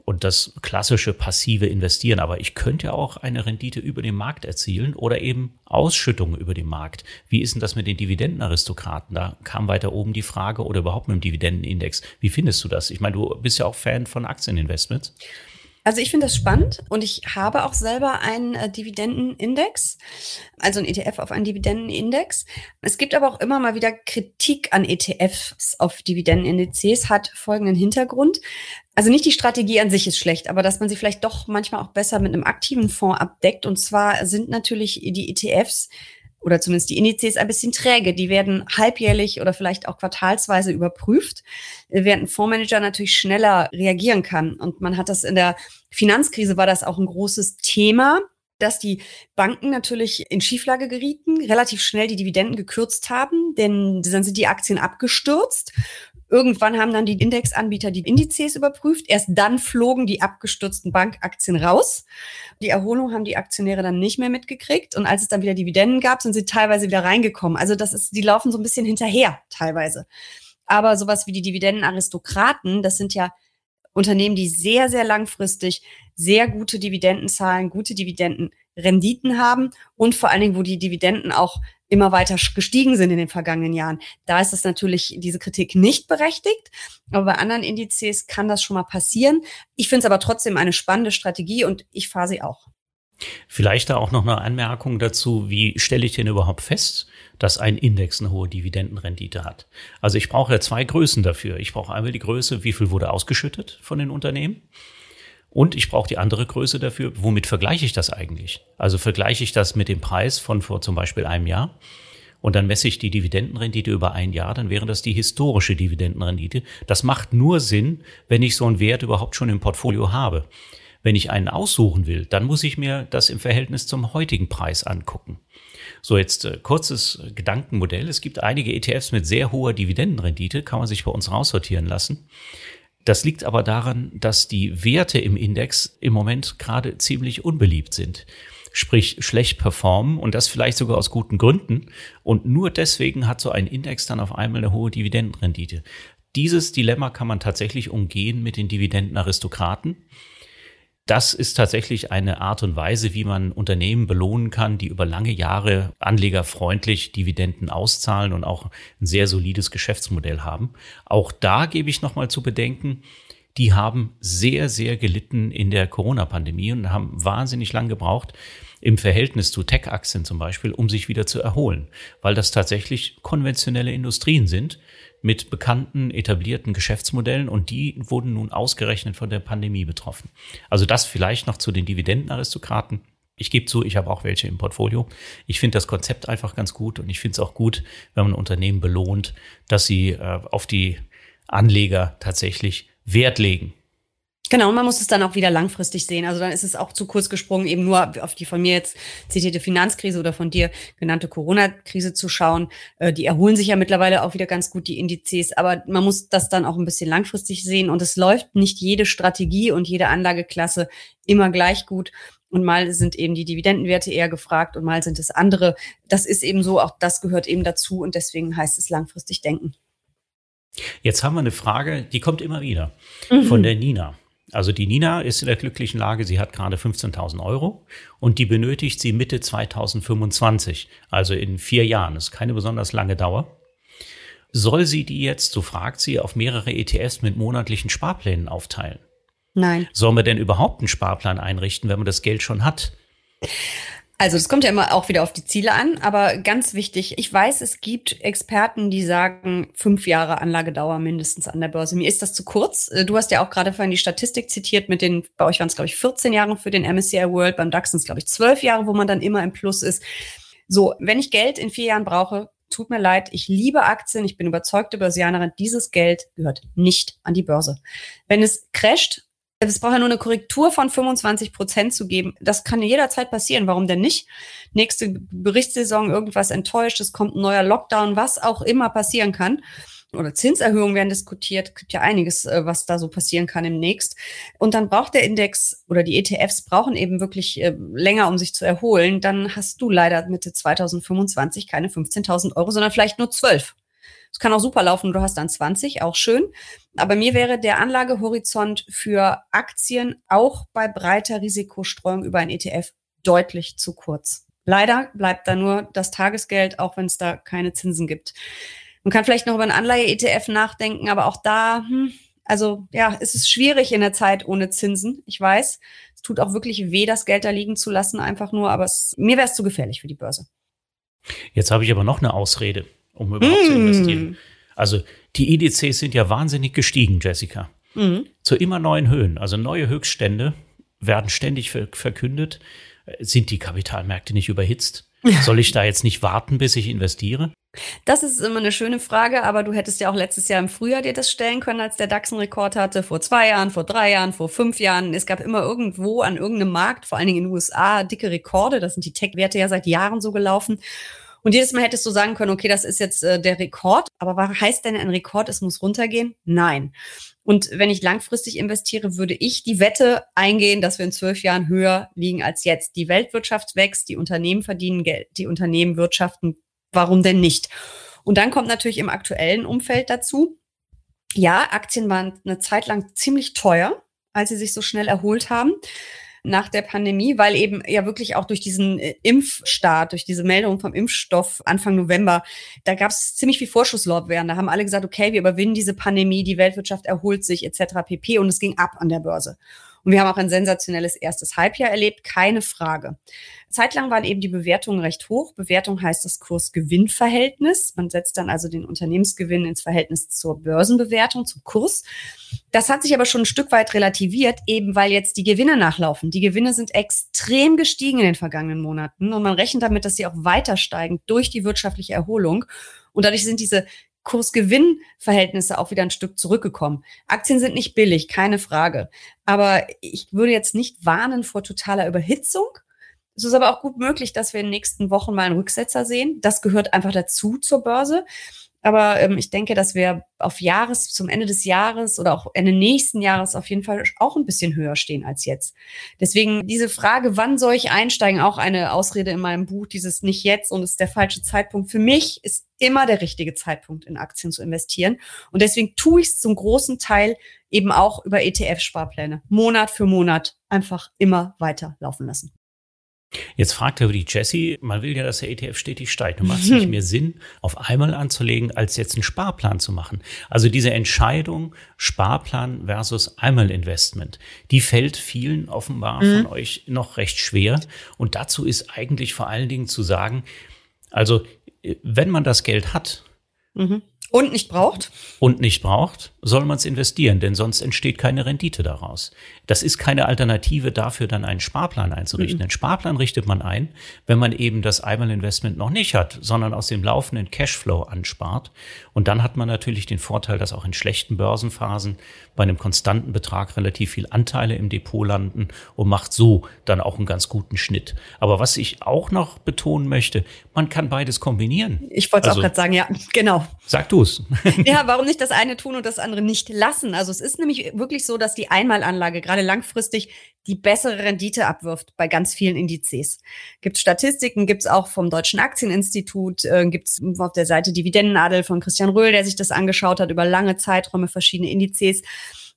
und das klassische passive Investieren. Aber ich könnte ja auch eine Rendite über den Markt erzielen oder eben Ausschüttungen über den Markt. Wie ist denn das mit den Dividendenaristokraten? Da kam weiter oben die Frage oder überhaupt mit dem Dividendenindex. Wie findest du das? Ich meine, du bist ja auch Fan von Aktieninvestments. Also ich finde das spannend und ich habe auch selber einen äh, Dividendenindex, also ein ETF auf einen Dividendenindex. Es gibt aber auch immer mal wieder Kritik an ETFs auf Dividendenindizes, hat folgenden Hintergrund. Also nicht die Strategie an sich ist schlecht, aber dass man sie vielleicht doch manchmal auch besser mit einem aktiven Fonds abdeckt. Und zwar sind natürlich die ETFs oder zumindest die Indizes ein bisschen träge. Die werden halbjährlich oder vielleicht auch quartalsweise überprüft, während ein Fondsmanager natürlich schneller reagieren kann. Und man hat das in der Finanzkrise war das auch ein großes Thema dass die Banken natürlich in Schieflage gerieten, relativ schnell die Dividenden gekürzt haben, denn dann sind die Aktien abgestürzt. Irgendwann haben dann die Indexanbieter die Indizes überprüft. Erst dann flogen die abgestürzten Bankaktien raus. Die Erholung haben die Aktionäre dann nicht mehr mitgekriegt. Und als es dann wieder Dividenden gab, sind sie teilweise wieder reingekommen. Also das ist, die laufen so ein bisschen hinterher teilweise. Aber sowas wie die Dividendenaristokraten, das sind ja Unternehmen, die sehr, sehr langfristig sehr gute Dividenden zahlen, gute Dividendenrenditen haben und vor allen Dingen, wo die Dividenden auch immer weiter gestiegen sind in den vergangenen Jahren. Da ist es natürlich diese Kritik nicht berechtigt. Aber bei anderen Indizes kann das schon mal passieren. Ich finde es aber trotzdem eine spannende Strategie und ich fahre sie auch. Vielleicht da auch noch eine Anmerkung dazu, wie stelle ich denn überhaupt fest, dass ein Index eine hohe Dividendenrendite hat? Also ich brauche ja zwei Größen dafür. Ich brauche einmal die Größe, wie viel wurde ausgeschüttet von den Unternehmen. Und ich brauche die andere Größe dafür. Womit vergleiche ich das eigentlich? Also vergleiche ich das mit dem Preis von vor zum Beispiel einem Jahr und dann messe ich die Dividendenrendite über ein Jahr, dann wäre das die historische Dividendenrendite. Das macht nur Sinn, wenn ich so einen Wert überhaupt schon im Portfolio habe. Wenn ich einen aussuchen will, dann muss ich mir das im Verhältnis zum heutigen Preis angucken. So, jetzt äh, kurzes Gedankenmodell. Es gibt einige ETFs mit sehr hoher Dividendenrendite, kann man sich bei uns raussortieren lassen. Das liegt aber daran, dass die Werte im Index im Moment gerade ziemlich unbeliebt sind. Sprich, schlecht performen und das vielleicht sogar aus guten Gründen. Und nur deswegen hat so ein Index dann auf einmal eine hohe Dividendenrendite. Dieses Dilemma kann man tatsächlich umgehen mit den Dividendenaristokraten. Das ist tatsächlich eine Art und Weise, wie man Unternehmen belohnen kann, die über lange Jahre anlegerfreundlich Dividenden auszahlen und auch ein sehr solides Geschäftsmodell haben. Auch da gebe ich nochmal zu bedenken, die haben sehr, sehr gelitten in der Corona-Pandemie und haben wahnsinnig lang gebraucht, im Verhältnis zu Tech-Aktien zum Beispiel, um sich wieder zu erholen, weil das tatsächlich konventionelle Industrien sind, mit bekannten, etablierten Geschäftsmodellen und die wurden nun ausgerechnet von der Pandemie betroffen. Also das vielleicht noch zu den Dividendenaristokraten. Ich gebe zu, ich habe auch welche im Portfolio. Ich finde das Konzept einfach ganz gut und ich finde es auch gut, wenn man Unternehmen belohnt, dass sie äh, auf die Anleger tatsächlich Wert legen. Genau, und man muss es dann auch wieder langfristig sehen. Also dann ist es auch zu kurz gesprungen, eben nur auf die von mir jetzt zitierte Finanzkrise oder von dir genannte Corona-Krise zu schauen. Äh, die erholen sich ja mittlerweile auch wieder ganz gut, die Indizes. Aber man muss das dann auch ein bisschen langfristig sehen. Und es läuft nicht jede Strategie und jede Anlageklasse immer gleich gut. Und mal sind eben die Dividendenwerte eher gefragt und mal sind es andere. Das ist eben so, auch das gehört eben dazu. Und deswegen heißt es langfristig denken. Jetzt haben wir eine Frage, die kommt immer wieder mhm. von der Nina. Also die Nina ist in der glücklichen Lage, sie hat gerade 15.000 Euro und die benötigt sie Mitte 2025, also in vier Jahren. Das ist keine besonders lange Dauer. Soll sie die jetzt, so fragt sie, auf mehrere ETFs mit monatlichen Sparplänen aufteilen? Nein. Sollen wir denn überhaupt einen Sparplan einrichten, wenn man das Geld schon hat? Also das kommt ja immer auch wieder auf die Ziele an, aber ganz wichtig, ich weiß, es gibt Experten, die sagen, fünf Jahre Anlagedauer mindestens an der Börse. Mir ist das zu kurz. Äh, du hast ja auch gerade vorhin die Statistik zitiert mit den, bei euch waren es, glaube ich, 14 Jahre für den MSCI World, beim DAX sind es, glaube ich, zwölf Jahre, wo man dann immer im Plus ist. So, wenn ich Geld in vier Jahren brauche, tut mir leid, ich liebe Aktien, ich bin überzeugte Börsianerin, dieses Geld gehört nicht an die Börse. Wenn es crasht, es braucht ja nur eine Korrektur von 25 Prozent zu geben. Das kann jederzeit passieren. Warum denn nicht? Nächste Berichtssaison irgendwas enttäuscht, es kommt ein neuer Lockdown, was auch immer passieren kann. Oder Zinserhöhungen werden diskutiert. Es gibt ja einiges, äh, was da so passieren kann demnächst. Und dann braucht der Index oder die ETFs brauchen eben wirklich äh, länger, um sich zu erholen. Dann hast du leider Mitte 2025 keine 15.000 Euro, sondern vielleicht nur 12. Es kann auch super laufen, du hast dann 20, auch schön. Aber mir wäre der Anlagehorizont für Aktien auch bei breiter Risikostreuung über ein ETF deutlich zu kurz. Leider bleibt da nur das Tagesgeld, auch wenn es da keine Zinsen gibt. Man kann vielleicht noch über einen Anleihe-ETF nachdenken, aber auch da, hm, also ja, es ist schwierig in der Zeit ohne Zinsen. Ich weiß, es tut auch wirklich weh, das Geld da liegen zu lassen, einfach nur, aber es, mir wäre es zu gefährlich für die Börse. Jetzt habe ich aber noch eine Ausrede um überhaupt mm. zu investieren. Also die IDCs sind ja wahnsinnig gestiegen, Jessica. Mm. Zu immer neuen Höhen. Also neue Höchststände werden ständig verkündet. Sind die Kapitalmärkte nicht überhitzt? Soll ich da jetzt nicht warten, bis ich investiere? Das ist immer eine schöne Frage, aber du hättest ja auch letztes Jahr im Frühjahr dir das stellen können, als der DAX einen Rekord hatte, vor zwei Jahren, vor drei Jahren, vor fünf Jahren. Es gab immer irgendwo an irgendeinem Markt, vor allen Dingen in den USA, dicke Rekorde. Das sind die Tech-Werte ja seit Jahren so gelaufen. Und jedes Mal hättest du sagen können, okay, das ist jetzt äh, der Rekord. Aber was heißt denn ein Rekord, es muss runtergehen? Nein. Und wenn ich langfristig investiere, würde ich die Wette eingehen, dass wir in zwölf Jahren höher liegen als jetzt. Die Weltwirtschaft wächst, die Unternehmen verdienen Geld, die Unternehmen wirtschaften. Warum denn nicht? Und dann kommt natürlich im aktuellen Umfeld dazu, ja, Aktien waren eine Zeit lang ziemlich teuer, als sie sich so schnell erholt haben nach der Pandemie, weil eben ja wirklich auch durch diesen äh, Impfstart, durch diese Meldung vom Impfstoff Anfang November, da gab es ziemlich viel Vorschusslorbeeren. Da haben alle gesagt, okay, wir überwinden diese Pandemie, die Weltwirtschaft erholt sich etc. pp. Und es ging ab an der Börse. Und wir haben auch ein sensationelles erstes Halbjahr erlebt, keine Frage. Zeitlang waren eben die Bewertungen recht hoch. Bewertung heißt das Kurs-Gewinn-Verhältnis. Man setzt dann also den Unternehmensgewinn ins Verhältnis zur Börsenbewertung, zum Kurs. Das hat sich aber schon ein Stück weit relativiert, eben weil jetzt die Gewinne nachlaufen. Die Gewinne sind extrem gestiegen in den vergangenen Monaten und man rechnet damit, dass sie auch weiter steigen durch die wirtschaftliche Erholung. Und dadurch sind diese Kursgewinnverhältnisse auch wieder ein Stück zurückgekommen. Aktien sind nicht billig, keine Frage. Aber ich würde jetzt nicht warnen vor totaler Überhitzung. Es ist aber auch gut möglich, dass wir in den nächsten Wochen mal einen Rücksetzer sehen. Das gehört einfach dazu zur Börse. Aber ähm, ich denke, dass wir auf Jahres, zum Ende des Jahres oder auch Ende nächsten Jahres auf jeden Fall auch ein bisschen höher stehen als jetzt. Deswegen diese Frage, wann soll ich einsteigen, auch eine Ausrede in meinem Buch, dieses nicht jetzt und ist der falsche Zeitpunkt. Für mich ist immer der richtige Zeitpunkt, in Aktien zu investieren. Und deswegen tue ich es zum großen Teil eben auch über ETF-Sparpläne. Monat für Monat einfach immer weiter laufen lassen. Jetzt fragt aber die Jessie, man will ja, dass der ETF stetig steigt. Und macht es nicht [LAUGHS] mehr Sinn, auf einmal anzulegen, als jetzt einen Sparplan zu machen. Also diese Entscheidung Sparplan versus Einmalinvestment, die fällt vielen offenbar mhm. von euch noch recht schwer. Und dazu ist eigentlich vor allen Dingen zu sagen, also wenn man das Geld hat, mhm. Und nicht braucht? Und nicht braucht, soll man es investieren, denn sonst entsteht keine Rendite daraus. Das ist keine Alternative dafür, dann einen Sparplan einzurichten. Mhm. Einen Sparplan richtet man ein, wenn man eben das Einmalinvestment noch nicht hat, sondern aus dem laufenden Cashflow anspart. Und dann hat man natürlich den Vorteil, dass auch in schlechten Börsenphasen bei einem konstanten Betrag relativ viel Anteile im Depot landen und macht so dann auch einen ganz guten Schnitt. Aber was ich auch noch betonen möchte, man kann beides kombinieren. Ich wollte also, auch gerade sagen, ja, genau. Sag du es. [LAUGHS] ja, warum nicht das eine tun und das andere nicht lassen? Also es ist nämlich wirklich so, dass die Einmalanlage gerade langfristig die bessere Rendite abwirft bei ganz vielen Indizes. Gibt Statistiken, gibt's auch vom Deutschen Aktieninstitut, äh, gibt's auf der Seite Dividendennadel von Christian Röhl, der sich das angeschaut hat über lange Zeiträume, verschiedene Indizes.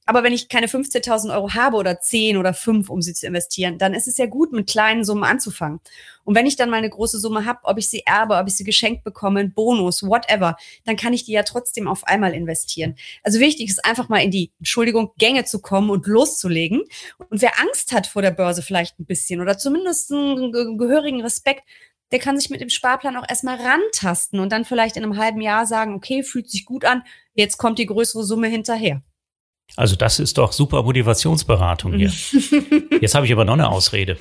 Aber wenn ich keine 15.000 Euro habe oder 10 oder 5, um sie zu investieren, dann ist es ja gut, mit kleinen Summen anzufangen. Und wenn ich dann mal eine große Summe habe, ob ich sie erbe, ob ich sie geschenkt bekomme, Bonus, whatever, dann kann ich die ja trotzdem auf einmal investieren. Also wichtig ist einfach mal in die, Entschuldigung, Gänge zu kommen und loszulegen. Und wer Angst hat vor der Börse vielleicht ein bisschen oder zumindest einen gehörigen Respekt, der kann sich mit dem Sparplan auch erstmal rantasten und dann vielleicht in einem halben Jahr sagen, okay, fühlt sich gut an, jetzt kommt die größere Summe hinterher. Also das ist doch super Motivationsberatung hier. [LAUGHS] Jetzt habe ich aber noch eine Ausrede.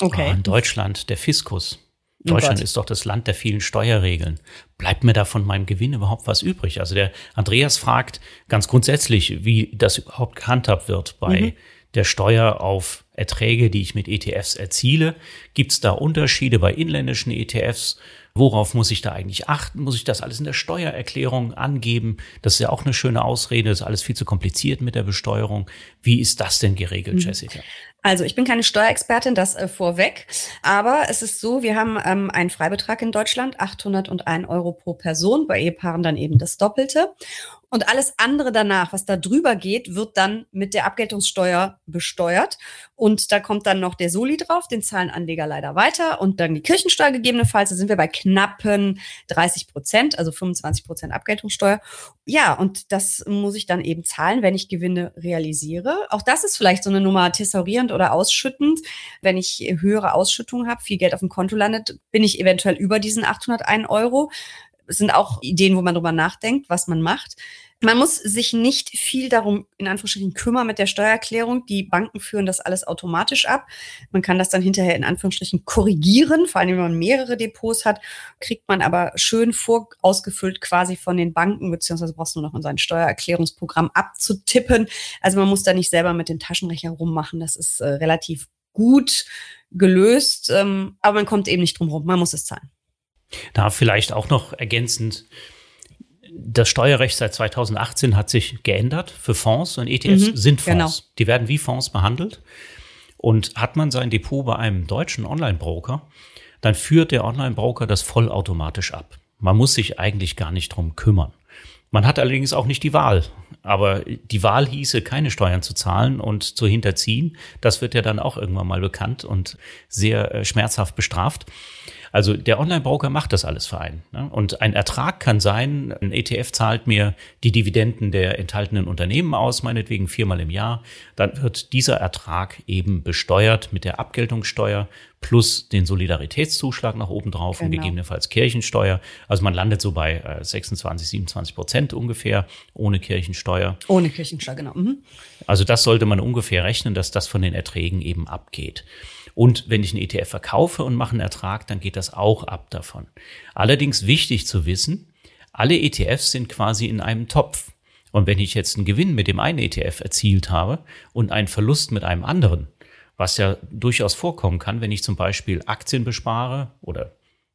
Okay. Oh, in Deutschland, der Fiskus. Oh Deutschland oh ist doch das Land der vielen Steuerregeln. Bleibt mir da von meinem Gewinn überhaupt was übrig? Also der Andreas fragt ganz grundsätzlich, wie das überhaupt gehandhabt wird bei mhm. der Steuer auf Erträge, die ich mit ETFs erziele. Gibt es da Unterschiede bei inländischen ETFs? Worauf muss ich da eigentlich achten? Muss ich das alles in der Steuererklärung angeben? Das ist ja auch eine schöne Ausrede. Das ist alles viel zu kompliziert mit der Besteuerung. Wie ist das denn geregelt, mhm. Jessica? Also ich bin keine Steuerexpertin, das äh, vorweg. Aber es ist so, wir haben ähm, einen Freibetrag in Deutschland, 801 Euro pro Person, bei Ehepaaren dann eben das Doppelte. Und alles andere danach, was da drüber geht, wird dann mit der Abgeltungssteuer besteuert. Und da kommt dann noch der Soli drauf, den zahlen Anleger leider weiter. Und dann die Kirchensteuer gegebenenfalls, da sind wir bei knappen 30 Prozent, also 25 Prozent Abgeltungssteuer. Ja, und das muss ich dann eben zahlen, wenn ich Gewinne realisiere. Auch das ist vielleicht so eine Nummer thesaurierend oder ausschüttend. Wenn ich höhere Ausschüttungen habe, viel Geld auf dem Konto landet, bin ich eventuell über diesen 801 Euro. Es sind auch Ideen, wo man drüber nachdenkt, was man macht. Man muss sich nicht viel darum, in Anführungsstrichen, kümmern mit der Steuererklärung. Die Banken führen das alles automatisch ab. Man kann das dann hinterher in Anführungsstrichen korrigieren. Vor allem, wenn man mehrere Depots hat, kriegt man aber schön vorausgefüllt quasi von den Banken, beziehungsweise brauchst du nur noch in sein Steuererklärungsprogramm abzutippen. Also man muss da nicht selber mit dem Taschenrechner rummachen. Das ist äh, relativ gut gelöst, ähm, aber man kommt eben nicht drum rum. Man muss es zahlen. Da vielleicht auch noch ergänzend, das Steuerrecht seit 2018 hat sich geändert für Fonds und ETFs mhm, sind Fonds. Genau. Die werden wie Fonds behandelt. Und hat man sein Depot bei einem deutschen Online-Broker, dann führt der Online-Broker das vollautomatisch ab. Man muss sich eigentlich gar nicht drum kümmern. Man hat allerdings auch nicht die Wahl. Aber die Wahl hieße, keine Steuern zu zahlen und zu hinterziehen. Das wird ja dann auch irgendwann mal bekannt und sehr äh, schmerzhaft bestraft. Also der Online-Broker macht das alles für einen. Ne? Und ein Ertrag kann sein, ein ETF zahlt mir die Dividenden der enthaltenen Unternehmen aus, meinetwegen viermal im Jahr. Dann wird dieser Ertrag eben besteuert mit der Abgeltungssteuer plus den Solidaritätszuschlag nach oben drauf genau. und gegebenenfalls Kirchensteuer. Also man landet so bei 26, äh, 27 Prozent ungefähr ohne Kirchensteuer. Ohne Kirchensteuer, genau. Mhm. Also das sollte man ungefähr rechnen, dass das von den Erträgen eben abgeht. Und wenn ich einen ETF verkaufe und mache einen Ertrag, dann geht das auch ab davon. Allerdings wichtig zu wissen, alle ETFs sind quasi in einem Topf. Und wenn ich jetzt einen Gewinn mit dem einen ETF erzielt habe und einen Verlust mit einem anderen, was ja durchaus vorkommen kann, wenn ich zum Beispiel Aktien bespare oder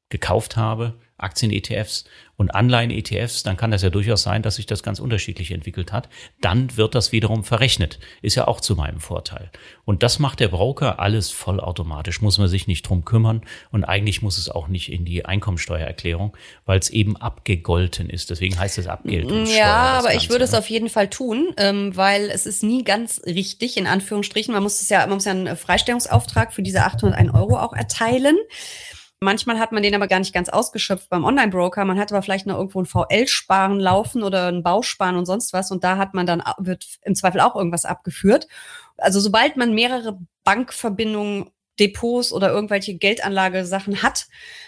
gekauft habe, Aktien-ETFs und Anleihen-ETFs, dann kann das ja durchaus sein, dass sich das ganz unterschiedlich entwickelt hat. Dann wird das wiederum verrechnet. Ist ja auch zu meinem Vorteil. Und das macht der Broker alles vollautomatisch. Muss man sich nicht drum kümmern. Und eigentlich muss es auch nicht in die Einkommensteuererklärung, weil es eben abgegolten ist. Deswegen heißt es Abgeltungssteuer. Ja, aber ich würde es auf jeden Fall tun, ähm, weil es ist nie ganz richtig, in Anführungsstrichen. Man muss es ja, man muss ja einen Freistellungsauftrag für diese 801 Euro auch erteilen. Manchmal hat man den aber gar nicht ganz ausgeschöpft beim Online-Broker. Man hat aber vielleicht noch irgendwo ein VL-Sparen laufen oder ein Bausparen und sonst was. Und da hat man dann, wird im Zweifel auch irgendwas abgeführt. Also sobald man mehrere Bankverbindungen Depots oder irgendwelche Geldanlagesachen hat,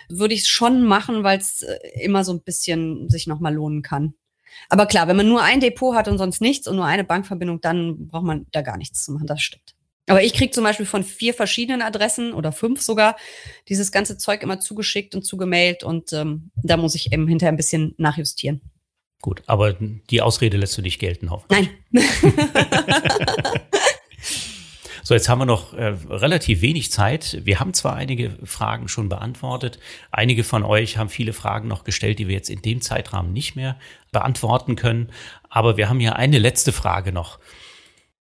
würde ich es schon machen, weil es äh, immer so ein bisschen sich nochmal lohnen kann. Aber klar, wenn man nur ein Depot hat und sonst nichts und nur eine Bankverbindung, dann braucht man da gar nichts zu machen. Das stimmt. Aber ich kriege zum Beispiel von vier verschiedenen Adressen oder fünf sogar dieses ganze Zeug immer zugeschickt und zugemailt und ähm, da muss ich eben hinterher ein bisschen nachjustieren. Gut, aber die Ausrede lässt du nicht gelten, hoffentlich. Nein. [LAUGHS] So, jetzt haben wir noch äh, relativ wenig Zeit. Wir haben zwar einige Fragen schon beantwortet. Einige von euch haben viele Fragen noch gestellt, die wir jetzt in dem Zeitrahmen nicht mehr beantworten können. Aber wir haben hier eine letzte Frage noch.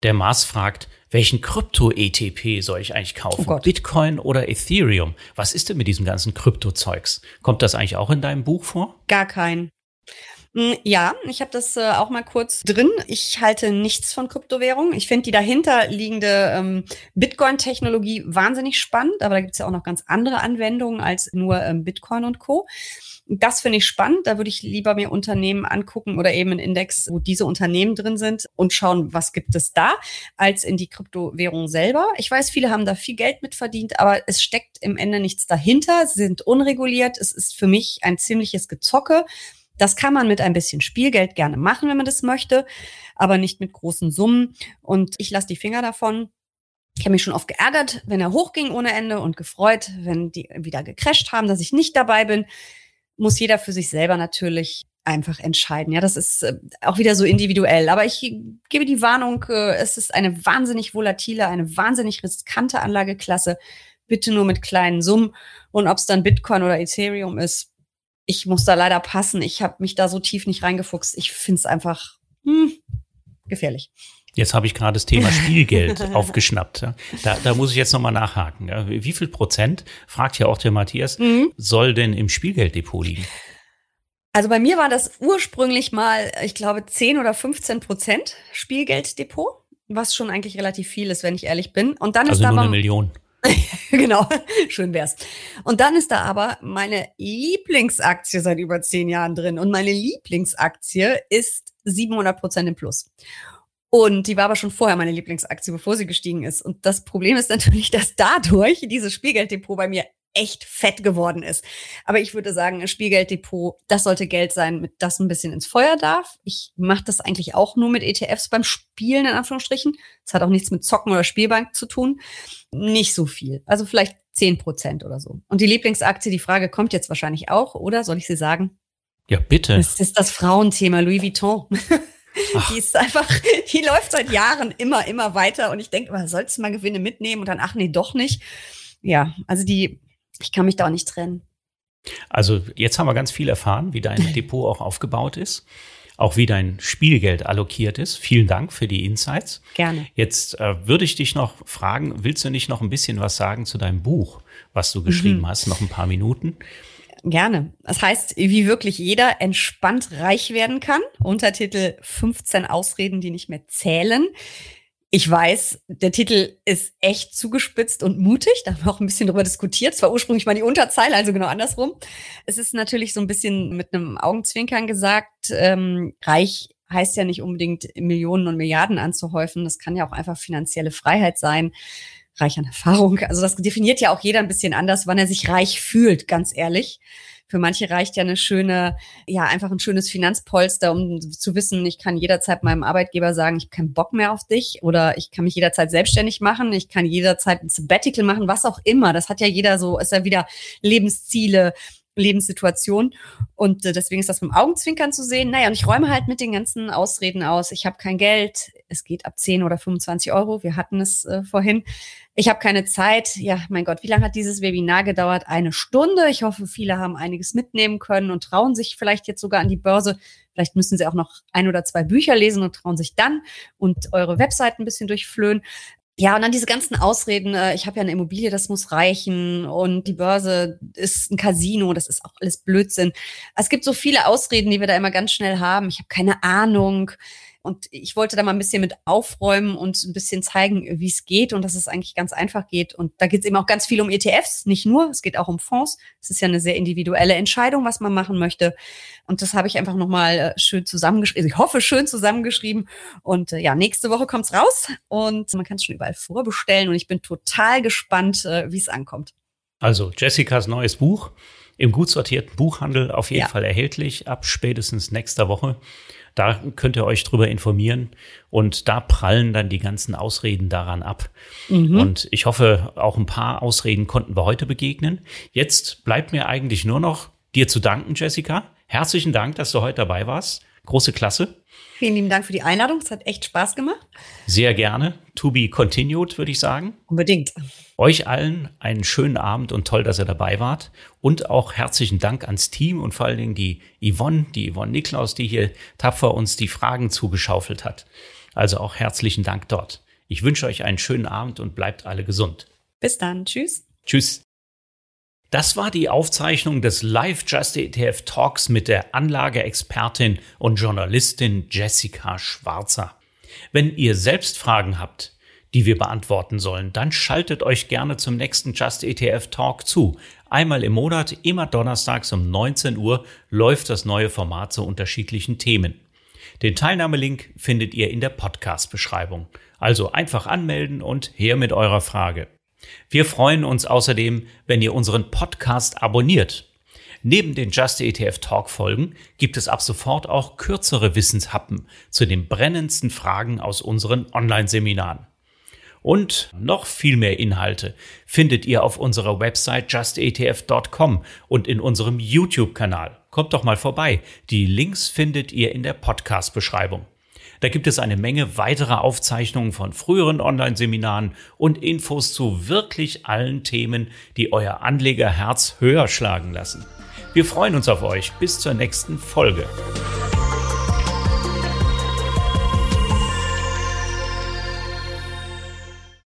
Der Mars fragt, welchen Krypto-ETP soll ich eigentlich kaufen? Oh Bitcoin oder Ethereum? Was ist denn mit diesem ganzen Krypto-Zeugs? Kommt das eigentlich auch in deinem Buch vor? Gar kein. Hm, ja, ich habe das äh, auch mal kurz drin. Ich halte nichts von Kryptowährungen. Ich finde die dahinter liegende ähm, Bitcoin-Technologie wahnsinnig spannend, aber da gibt es ja auch noch ganz andere Anwendungen als nur ähm, Bitcoin und Co. Das finde ich spannend. Da würde ich lieber mir Unternehmen angucken oder eben einen Index, wo diese Unternehmen drin sind und schauen, was gibt es da, als in die Kryptowährung selber. Ich weiß, viele haben da viel Geld mit verdient, aber es steckt im Ende nichts dahinter. Sie sind unreguliert. Es ist für mich ein ziemliches Gezocke. Das kann man mit ein bisschen Spielgeld gerne machen, wenn man das möchte, aber nicht mit großen Summen. Und ich lasse die Finger davon. Ich habe mich schon oft geärgert, wenn er hochging ohne Ende und gefreut, wenn die wieder gecrasht haben, dass ich nicht dabei bin muss jeder für sich selber natürlich einfach entscheiden. Ja, das ist äh, auch wieder so individuell. Aber ich gebe die Warnung, äh, es ist eine wahnsinnig volatile, eine wahnsinnig riskante Anlageklasse. Bitte nur mit kleinen Summen. Und ob es dann Bitcoin oder Ethereum ist, ich muss da leider passen. Ich habe mich da so tief nicht reingefuchst. Ich finde es einfach hm, gefährlich. Jetzt habe ich gerade das Thema Spielgeld [LAUGHS] aufgeschnappt. Da, da muss ich jetzt nochmal nachhaken. Wie viel Prozent, fragt ja auch der Matthias, mhm. soll denn im Spielgelddepot liegen? Also bei mir war das ursprünglich mal, ich glaube, 10 oder 15 Prozent Spielgelddepot, was schon eigentlich relativ viel ist, wenn ich ehrlich bin. Und dann also ist da nur eine Million. [LAUGHS] genau, schön wär's. Und dann ist da aber meine Lieblingsaktie seit über zehn Jahren drin. Und meine Lieblingsaktie ist 700 Prozent im Plus. Und die war aber schon vorher meine Lieblingsaktie, bevor sie gestiegen ist. Und das Problem ist natürlich, dass dadurch dieses Spielgelddepot bei mir echt fett geworden ist. Aber ich würde sagen, ein Spielgelddepot, das sollte Geld sein, mit das ein bisschen ins Feuer darf. Ich mache das eigentlich auch nur mit ETFs beim Spielen, in Anführungsstrichen. Das hat auch nichts mit Zocken oder Spielbank zu tun. Nicht so viel. Also vielleicht zehn Prozent oder so. Und die Lieblingsaktie, die Frage kommt jetzt wahrscheinlich auch, oder? Soll ich sie sagen? Ja, bitte. Das ist das Frauenthema Louis Vuitton. [LAUGHS] Ach. Die ist einfach, [LAUGHS] die läuft seit Jahren immer, immer weiter. Und ich denke immer, sollst du mal Gewinne mitnehmen? Und dann, ach nee, doch nicht. Ja, also die, ich kann mich da auch nicht trennen. Also jetzt haben wir ganz viel erfahren, wie dein [LAUGHS] Depot auch aufgebaut ist, auch wie dein Spielgeld allokiert ist. Vielen Dank für die Insights. Gerne. Jetzt äh, würde ich dich noch fragen, willst du nicht noch ein bisschen was sagen zu deinem Buch, was du geschrieben mhm. hast? Noch ein paar Minuten. Gerne. Das heißt, wie wirklich jeder entspannt reich werden kann. Untertitel 15 Ausreden, die nicht mehr zählen. Ich weiß, der Titel ist echt zugespitzt und mutig. Da haben wir auch ein bisschen drüber diskutiert. Es war ursprünglich mal die Unterzeile, also genau andersrum. Es ist natürlich so ein bisschen mit einem Augenzwinkern gesagt. Ähm, reich heißt ja nicht unbedingt Millionen und Milliarden anzuhäufen. Das kann ja auch einfach finanzielle Freiheit sein reich an Erfahrung. Also das definiert ja auch jeder ein bisschen anders, wann er sich reich fühlt, ganz ehrlich. Für manche reicht ja eine schöne, ja, einfach ein schönes Finanzpolster, um zu wissen, ich kann jederzeit meinem Arbeitgeber sagen, ich habe keinen Bock mehr auf dich oder ich kann mich jederzeit selbstständig machen, ich kann jederzeit ein Sabbatical machen, was auch immer. Das hat ja jeder so, ist ja wieder Lebensziele, Lebenssituation. Und äh, deswegen ist das mit dem Augenzwinkern zu sehen. Naja, und ich räume halt mit den ganzen Ausreden aus. Ich habe kein Geld. Es geht ab 10 oder 25 Euro. Wir hatten es äh, vorhin. Ich habe keine Zeit. Ja, mein Gott, wie lange hat dieses Webinar gedauert? Eine Stunde. Ich hoffe, viele haben einiges mitnehmen können und trauen sich vielleicht jetzt sogar an die Börse. Vielleicht müssen sie auch noch ein oder zwei Bücher lesen und trauen sich dann und eure Webseite ein bisschen durchflöhen. Ja, und dann diese ganzen Ausreden, äh, ich habe ja eine Immobilie, das muss reichen und die Börse ist ein Casino, das ist auch alles Blödsinn. Es gibt so viele Ausreden, die wir da immer ganz schnell haben. Ich habe keine Ahnung. Und ich wollte da mal ein bisschen mit aufräumen und ein bisschen zeigen, wie es geht und dass es eigentlich ganz einfach geht. Und da geht es eben auch ganz viel um ETFs, nicht nur, es geht auch um Fonds. Es ist ja eine sehr individuelle Entscheidung, was man machen möchte. Und das habe ich einfach nochmal äh, schön zusammengeschrieben. Ich hoffe, schön zusammengeschrieben. Und äh, ja, nächste Woche kommt's raus und man kann es schon überall vorbestellen. Und ich bin total gespannt, äh, wie es ankommt. Also Jessicas neues Buch im gut sortierten Buchhandel auf jeden ja. Fall erhältlich ab spätestens nächster Woche. Da könnt ihr euch drüber informieren und da prallen dann die ganzen Ausreden daran ab. Mhm. Und ich hoffe, auch ein paar Ausreden konnten wir heute begegnen. Jetzt bleibt mir eigentlich nur noch dir zu danken, Jessica. Herzlichen Dank, dass du heute dabei warst. Große Klasse. Vielen lieben Dank für die Einladung. Es hat echt Spaß gemacht. Sehr gerne. To be continued, würde ich sagen. Unbedingt. Euch allen einen schönen Abend und toll, dass ihr dabei wart. Und auch herzlichen Dank ans Team und vor allen Dingen die Yvonne, die Yvonne Niklaus, die hier tapfer uns die Fragen zugeschaufelt hat. Also auch herzlichen Dank dort. Ich wünsche euch einen schönen Abend und bleibt alle gesund. Bis dann. Tschüss. Tschüss. Das war die Aufzeichnung des Live Just ETF Talks mit der Anlageexpertin und Journalistin Jessica Schwarzer. Wenn ihr selbst Fragen habt, die wir beantworten sollen, dann schaltet euch gerne zum nächsten Just ETF Talk zu. Einmal im Monat, immer donnerstags um 19 Uhr, läuft das neue Format zu unterschiedlichen Themen. Den Teilnahmelink findet ihr in der Podcast-Beschreibung. Also einfach anmelden und her mit eurer Frage. Wir freuen uns außerdem, wenn ihr unseren Podcast abonniert. Neben den Just ETF Talk Folgen gibt es ab sofort auch kürzere Wissenshappen zu den brennendsten Fragen aus unseren Online-Seminaren. Und noch viel mehr Inhalte findet ihr auf unserer Website justetf.com und in unserem YouTube-Kanal. Kommt doch mal vorbei. Die Links findet ihr in der Podcast-Beschreibung. Da gibt es eine Menge weiterer Aufzeichnungen von früheren Online-Seminaren und Infos zu wirklich allen Themen, die euer Anlegerherz höher schlagen lassen. Wir freuen uns auf euch. Bis zur nächsten Folge.